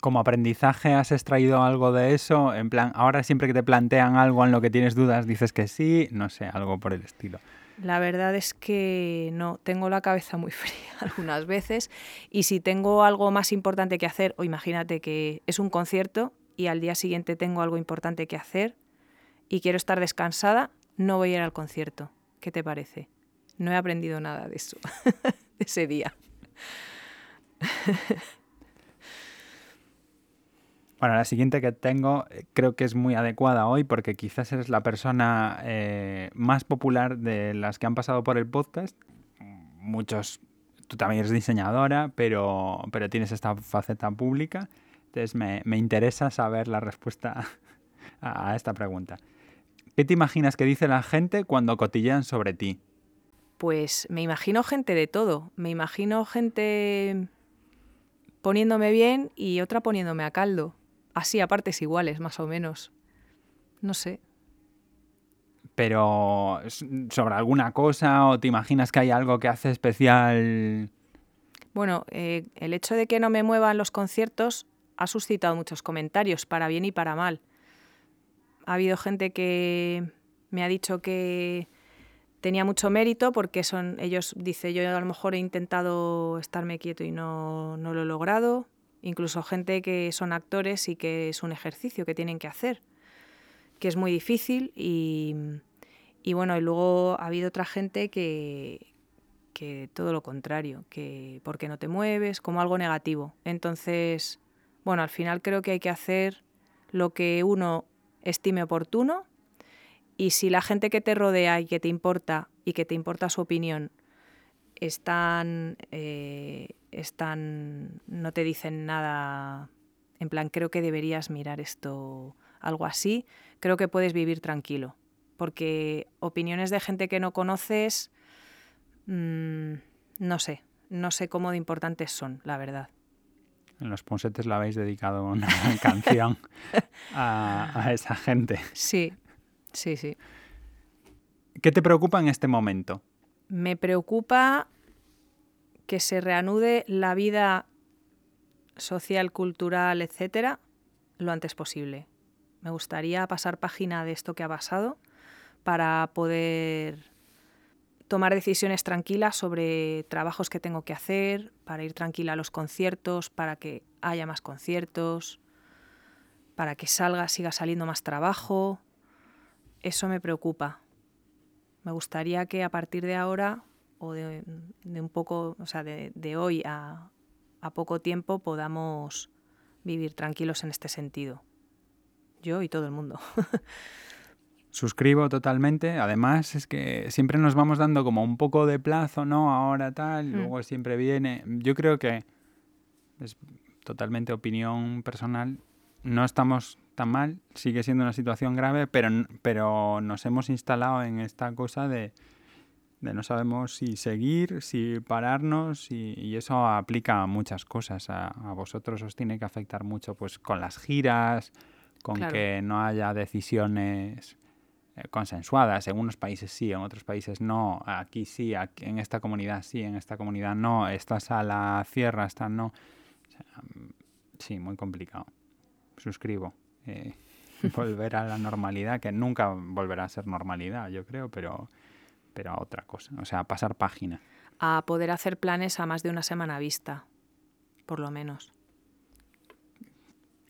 ¿Como aprendizaje has extraído algo de eso? En plan, ahora siempre que te plantean algo en lo que tienes dudas, dices que sí, no sé, algo por el estilo. La verdad es que no, tengo la cabeza muy fría algunas veces y si tengo algo más importante que hacer, o imagínate que es un concierto y al día siguiente tengo algo importante que hacer y quiero estar descansada, no voy a ir al concierto. ¿Qué te parece? No he aprendido nada de eso, de ese día. Bueno, la siguiente que tengo eh, creo que es muy adecuada hoy porque quizás eres la persona eh, más popular de las que han pasado por el podcast. Muchos, tú también eres diseñadora, pero, pero tienes esta faceta pública. Entonces me, me interesa saber la respuesta a, esta pregunta. ¿Qué te imaginas que dice la gente cuando cotillean sobre ti? Pues me imagino gente de todo. Me imagino gente poniéndome bien y otra poniéndome a caldo. Así a partes iguales, más o menos. No sé. Pero sobre alguna cosa o te imaginas que hay algo que hace especial. Bueno, eh, el hecho de que no me muevan los conciertos ha suscitado muchos comentarios, para bien y para mal. Ha habido gente que me ha dicho que tenía mucho mérito porque son ellos, dice, yo a lo mejor he intentado estarme quieto y no, no lo he logrado. Incluso gente que son actores y que es un ejercicio que tienen que hacer, que es muy difícil y, y bueno, y luego ha habido otra gente que, que todo lo contrario, que porque no te mueves, como algo negativo. Entonces, bueno, al final creo que hay que hacer lo que uno estime oportuno y si la gente que te rodea y que te importa y que te importa su opinión están, eh, están, no te dicen nada, en plan, creo que deberías mirar esto, algo así, creo que puedes vivir tranquilo. Porque opiniones de gente que no conoces, mm, no sé, no sé cómo de importantes son, la verdad. En los Ponsetes la habéis dedicado una canción a esa gente. Sí, Sí, sí. ¿Qué te preocupa en este momento? Me preocupa que se reanude la vida social, cultural, etcétera, lo antes posible. Me gustaría pasar página de esto que ha pasado para poder tomar decisiones tranquilas sobre trabajos que tengo que hacer, para ir tranquila a los conciertos, para que haya más conciertos, para que salga, siga saliendo más trabajo, eso me preocupa. Me gustaría que a partir de ahora o de, un poco, o sea, de, hoy a, poco tiempo podamos vivir tranquilos en este sentido. Yo y todo el mundo. Suscribo totalmente. Además, es que siempre nos vamos dando como un poco de plazo, ¿no? Ahora tal, mm. luego siempre viene. Yo creo que es totalmente opinión personal. No estamos tan mal, sigue siendo una situación grave, pero, pero nos hemos instalado en esta cosa de, de no sabemos si seguir, si pararnos y, eso aplica a muchas cosas. A, vosotros os tiene que afectar mucho pues con las giras, con que no haya decisiones eh, consensuadas. En unos países sí, en otros países no. Aquí sí, aquí, en esta comunidad sí, en esta comunidad no. Esta sala cierra, esta no. sí, muy complicado. Suscribo. Eh, volver a la normalidad, que nunca volverá a ser normalidad, yo creo, pero pero a otra cosa, o sea, a pasar página. A poder hacer planes a más de una semana vista, por lo menos.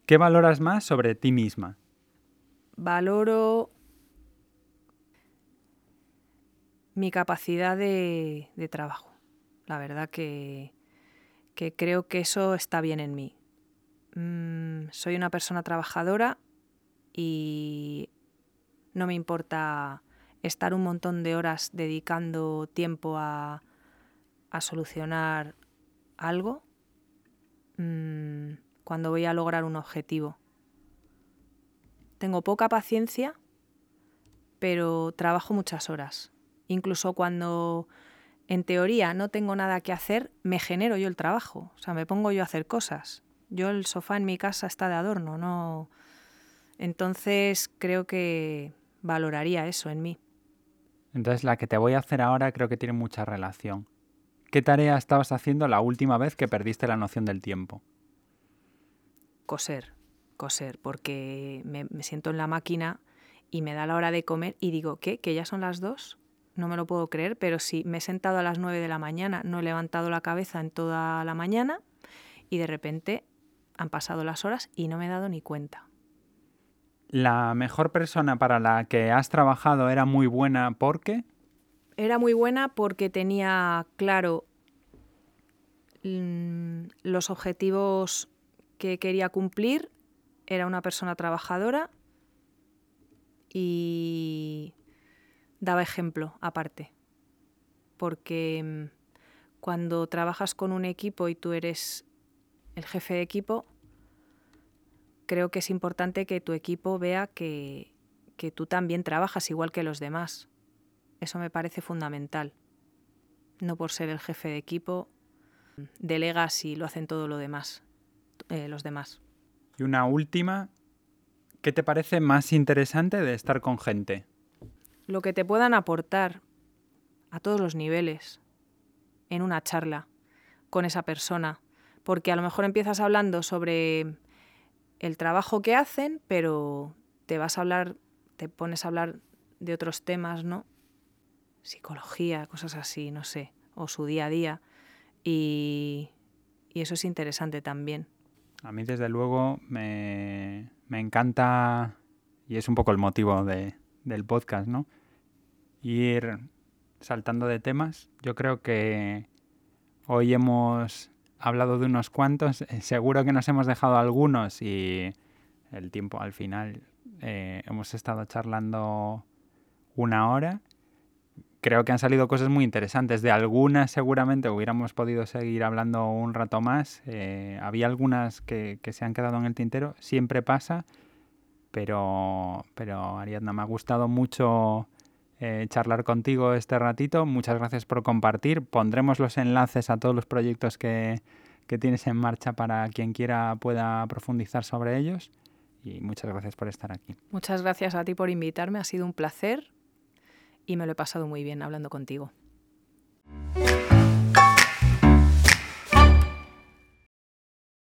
¿Qué valoras más sobre ti misma? Valoro mi capacidad de, trabajo. La verdad que, creo que eso está bien en mí. Mm, soy una persona trabajadora y no me importa estar un montón de horas dedicando tiempo a, solucionar algo mm, cuando voy a lograr un objetivo. Tengo poca paciencia, pero trabajo muchas horas. Incluso cuando en teoría no tengo nada que hacer, me genero yo el trabajo. O sea, me pongo yo a hacer cosas. Yo el sofá en mi casa está de adorno, no. Entonces creo que valoraría eso en mí. Entonces la que te voy a hacer ahora creo que tiene mucha relación. ¿Qué tarea estabas haciendo la última vez que perdiste la noción del tiempo? Coser, coser, porque me, siento en la máquina y me da la hora de comer y digo, ¿qué? ¿Que ya son las dos? No me lo puedo creer, pero sí, me he sentado a las nueve de la mañana, no he levantado la cabeza en toda la mañana y de repente han pasado las horas y no me he dado ni cuenta. La mejor persona para la que has trabajado era muy buena porque... Era muy buena porque tenía claro mm, los objetivos que quería cumplir, era una persona trabajadora y daba ejemplo aparte. Porque mm, cuando trabajas con un equipo y tú eres el jefe de equipo, creo que es importante que tu equipo vea que, tú también trabajas igual que los demás. Eso me parece fundamental. No por ser el jefe de equipo, delegas y lo hacen todo lo demás, eh, los demás. Y una última, ¿qué te parece más interesante de estar con gente? Lo que te puedan aportar a todos los niveles en una charla con esa persona. Porque a lo mejor empiezas hablando sobre el trabajo que hacen, pero te vas a hablar, te pones a hablar de otros temas, ¿no? Psicología, cosas así, no sé, o su día a día. Y, eso es interesante también. A mí, desde luego, me, encanta, y es un poco el motivo del podcast, ¿no? Ir saltando de temas. Yo creo que hoy hemos hablado de unos cuantos, eh, seguro que nos hemos dejado algunos y el tiempo al final eh, hemos estado charlando una hora. Creo que han salido cosas muy interesantes. De algunas seguramente hubiéramos podido seguir hablando un rato más. Eh, había algunas que, se han quedado en el tintero. Siempre pasa. Pero, pero Ariadna, me ha gustado mucho charlar contigo este ratito. Muchas gracias por compartir. Pondremos los enlaces a todos los proyectos que, que tienes en marcha para quien quiera pueda profundizar sobre ellos. Y muchas gracias por estar aquí. Muchas gracias a ti por invitarme. Ha sido un placer y me lo he pasado muy bien hablando contigo.